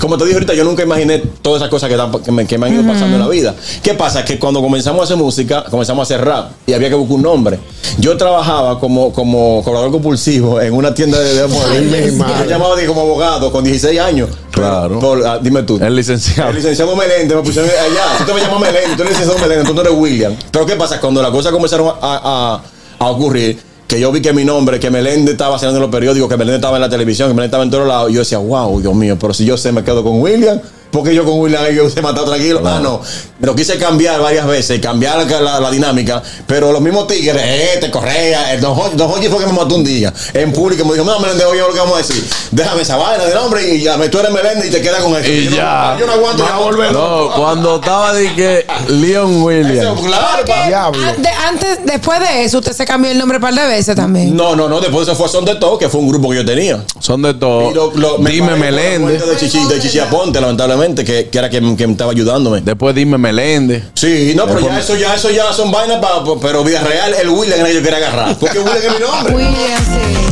como te dije ahorita, yo nunca imaginé todas esas cosas que, me, que me han ido pasando en la vida. ¿Qué pasa? Que cuando comenzamos a hacer música, comenzamos a hacer rap y había que buscar un nombre. Yo trabajaba como, como cobrador compulsivo en una tienda de, de. Yo llamaba como abogado con 16 años. Claro. Por- ah, dime tú. El licenciado. El licenciado Meléndez me pusieron allá. Tú te me llamas Meléndez, tú eres licenciado Meléndez, tú no eres William. Pero ¿qué pasa? Cuando las cosas comenzaron a, a- a ocurrir, que yo vi que mi nombre, que Meléndez estaba saliendo en los periódicos, que Meléndez estaba en la televisión, que Meléndez estaba en todos lados, yo decía, wow, Dios mío, pero si yo sé, me quedo con William. Porque yo con William yo se matado tranquilo. Ah, no. Me lo quise cambiar varias veces, cambiar la, la- la dinámica. Pero los mismos tigres, este, Correa, el Don Jorge, Don Jorge fue que me mató un día en público. Me dijo, no, Meléndez, oye, lo que vamos a decir. Déjame esa vaina de nombre y ya, tú eres Meléndez y te quedas con eso. Y Yo no- ya. yo no aguanto ya volver. No, cuando estaba de que Leon Williams. Claro, pa- Diablo. Ah, de- antes, después de eso, usted se cambió el nombre un par de veces también. No, no, no. Después de eso fue Son de Todo, que fue un grupo que yo tenía. Son de todo. Y lo- lo- me Dime Meléndez. muerte De Chichi, de Chichi Aponte, lamentablemente, que, que era quien, quien estaba ayudándome. Después dime Meléndez. Sí, no, pero ya eso, ya eso ya son vainas para, pero vida real, el William era que yo quería agarrar. Porque William es mi nombre. William, sí.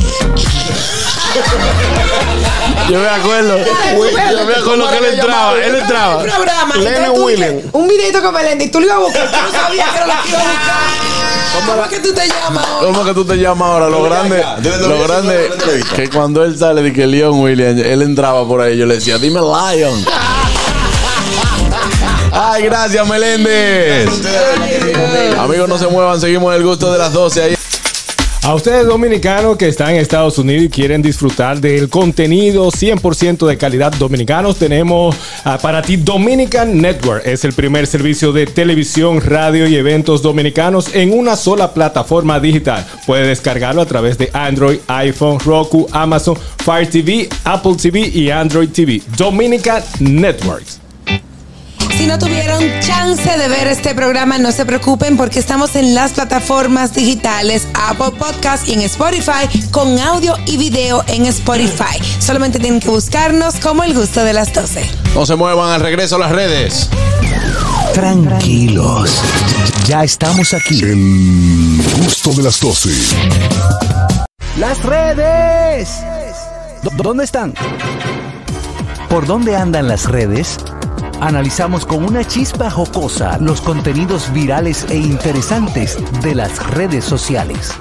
Yo me acuerdo. Yo me acuerdo que él entraba. Él entraba. Un programa. William. Un videito con Meléndez y tú lo ibas a buscar. Tú no sabías que era la que iba a buscar. ¿Cómo es que tú te llamas ahora? ¿Cómo que tú te llamas ahora? Lo grande, lo 2005 grande, que cuando él sale de que Leon Williams, él entraba por ahí, yo le decía, dime Lion. Ay, gracias, Meléndez. Amigos, no se muevan, seguimos el gusto de las 12 ahí. A ustedes dominicanos que están en Estados Unidos y quieren disfrutar del contenido 100% de calidad dominicanos, tenemos ah, para ti Dominican Network. Es el primer servicio de televisión, radio y eventos dominicanos en una sola plataforma digital. Puedes descargarlo a través de Android, iPhone, Roku, Amazon, Fire TV, Apple TV y Android TV. Dominican Networks. Si no tuvieron chance de ver este programa, no se preocupen porque estamos en las plataformas digitales Apple Podcast y en Spotify con audio y video en Spotify. Solamente tienen que buscarnos como el gusto de las 12. No se muevan, al regreso a las redes. Tranquilos. Ya estamos aquí. El gusto de las 12. Las redes. ¿Dó- ¿Dónde están? ¿Por dónde andan las redes? Analizamos con una chispa jocosa los contenidos virales e interesantes de las redes sociales.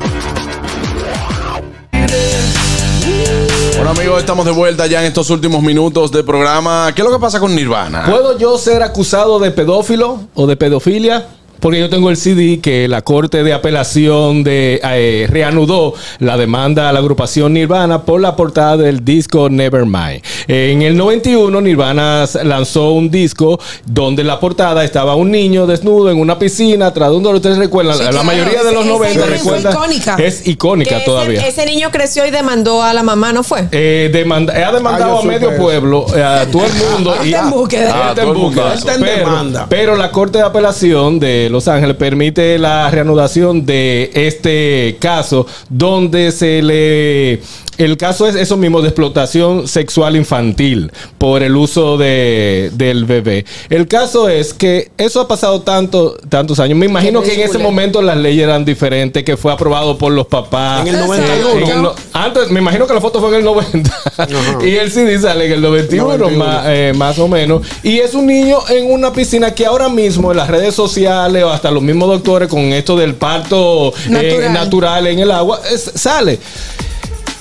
Bueno, amigos, estamos de vuelta ya en estos últimos minutos de programa. ¿Qué es lo que pasa con Nirvana? ¿Puedo yo ser acusado de pedófilo o de pedofilia? Porque yo tengo el CD que la Corte de Apelación de, eh, reanudó la demanda a la agrupación Nirvana por la portada del disco Nevermind. En el 91 Nirvana lanzó un disco donde en la portada estaba un niño desnudo en una piscina, tras donde ustedes recuerdan, Sí, la claro. mayoría de los Esa 90 imagen fue recuerda. icónica. Es icónica Que ese- todavía. Ese, niño creció y demandó a la mamá, ¿no fue? Eh, demanda- ha demandado Ah, a medio pueblo, eh, a todo el mundo. Está en búsqueda. Ah, Ah, está en todo el mundo. Pero- demanda. Pero la Corte de Apelación de Los Ángeles permite la reanudación de este caso donde se le el caso es eso mismo de explotación sexual infantil por el uso de, del bebé. El caso es que eso ha pasado tanto, tantos años. Me imagino que en ese momento las leyes eran diferentes, que fue aprobado por los papás. En el 91. en el no- antes, me imagino que la foto fue en el 90. y el CD sale en el 91, 91. Más, eh, más o menos. Y es un niño en una piscina que ahora mismo en las redes sociales o hasta los mismos doctores con esto del parto eh, Natural. natural en el agua, es- sale.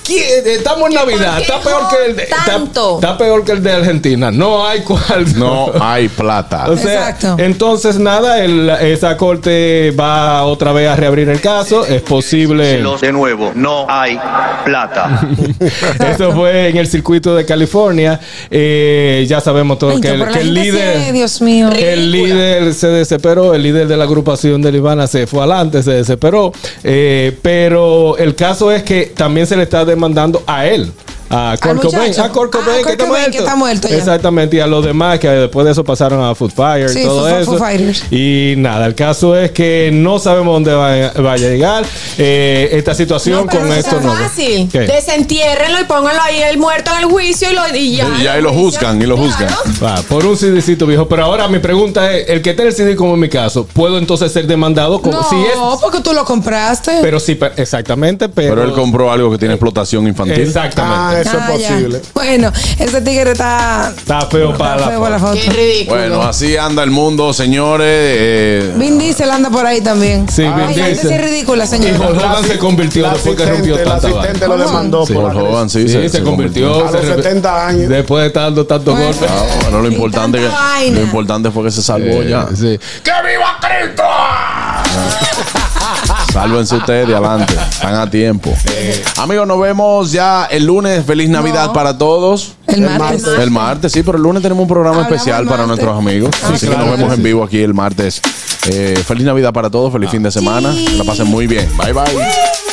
¿Quién- Estamos en Navidad, está peor que el de, tanto? está peor que el de Argentina. No hay cual. No hay plata. O sea, Exacto. entonces nada, el- esa corte va otra vez a reabrir el caso. Es posible. De nuevo, no hay plata. Eso fue en el circuito de California. Eh, ya sabemos todo Ay, que, el, que líder. sí, Dios mío. El líder se desesperó, el líder de la agrupación de Libana se fue adelante, se desesperó. Eh, pero el caso es que también se le está demandando a él. A Kurt Cobain, a Kurt Ah, Cobain, que, Kurt está Cobain, muerto. que está muerto ya. Exactamente, y a los demás que después de eso pasaron a Food Fire Sí, y todo Foo- Foo eso. Fighters. Y nada, el caso es que no sabemos dónde va- vaya a llegar eh, esta situación No, con no esto. es no. fácil. ¿Qué? Desentiérrenlo y pónganlo ahí el muerto en el juicio y, lo, y ya. Y ahí lo juzgan, y lo juzgan. Ah, por un CDcito viejo. Pero ahora mi pregunta es: el que tiene el CD, como en mi caso, ¿puedo entonces ser demandado? Como, No, si es, porque tú lo compraste. pero sí, exactamente. Pero, Pero él compró algo que tiene explotación infantil. Exactamente. Ah, eso Ah, es ya. posible. Bueno, ese tigre está, Está feo para está la feo la foto. foto. ridículo. Bueno, así anda el mundo, señores. eh, Vin Diesel anda por ahí también. Sí, Vin la gente Diesel. es ridícula, Y señor. Hulk Hogan se convirtió después que rompió el tanta asistente lo demandó sí, por Hogan, sí, Sí, se, convirtió. A se los re- 70 años. Después de estar dando tantos Bueno. golpes. Ah, bueno, lo importante, que, lo importante fue que se salvó Eh, ya. sí. ¡Que viva Cristo! Sálvense ustedes de adelante. Están a tiempo. Amigos, nos vemos ya el lunes. Feliz Navidad No. para todos. El martes. El martes, sí, pero el lunes tenemos un programa Hablamos especial para nuestros amigos. Así que nos vemos en vivo aquí el martes. Eh, feliz Navidad para todos. Feliz fin de semana. Que la pasen muy bien. Bye, bye.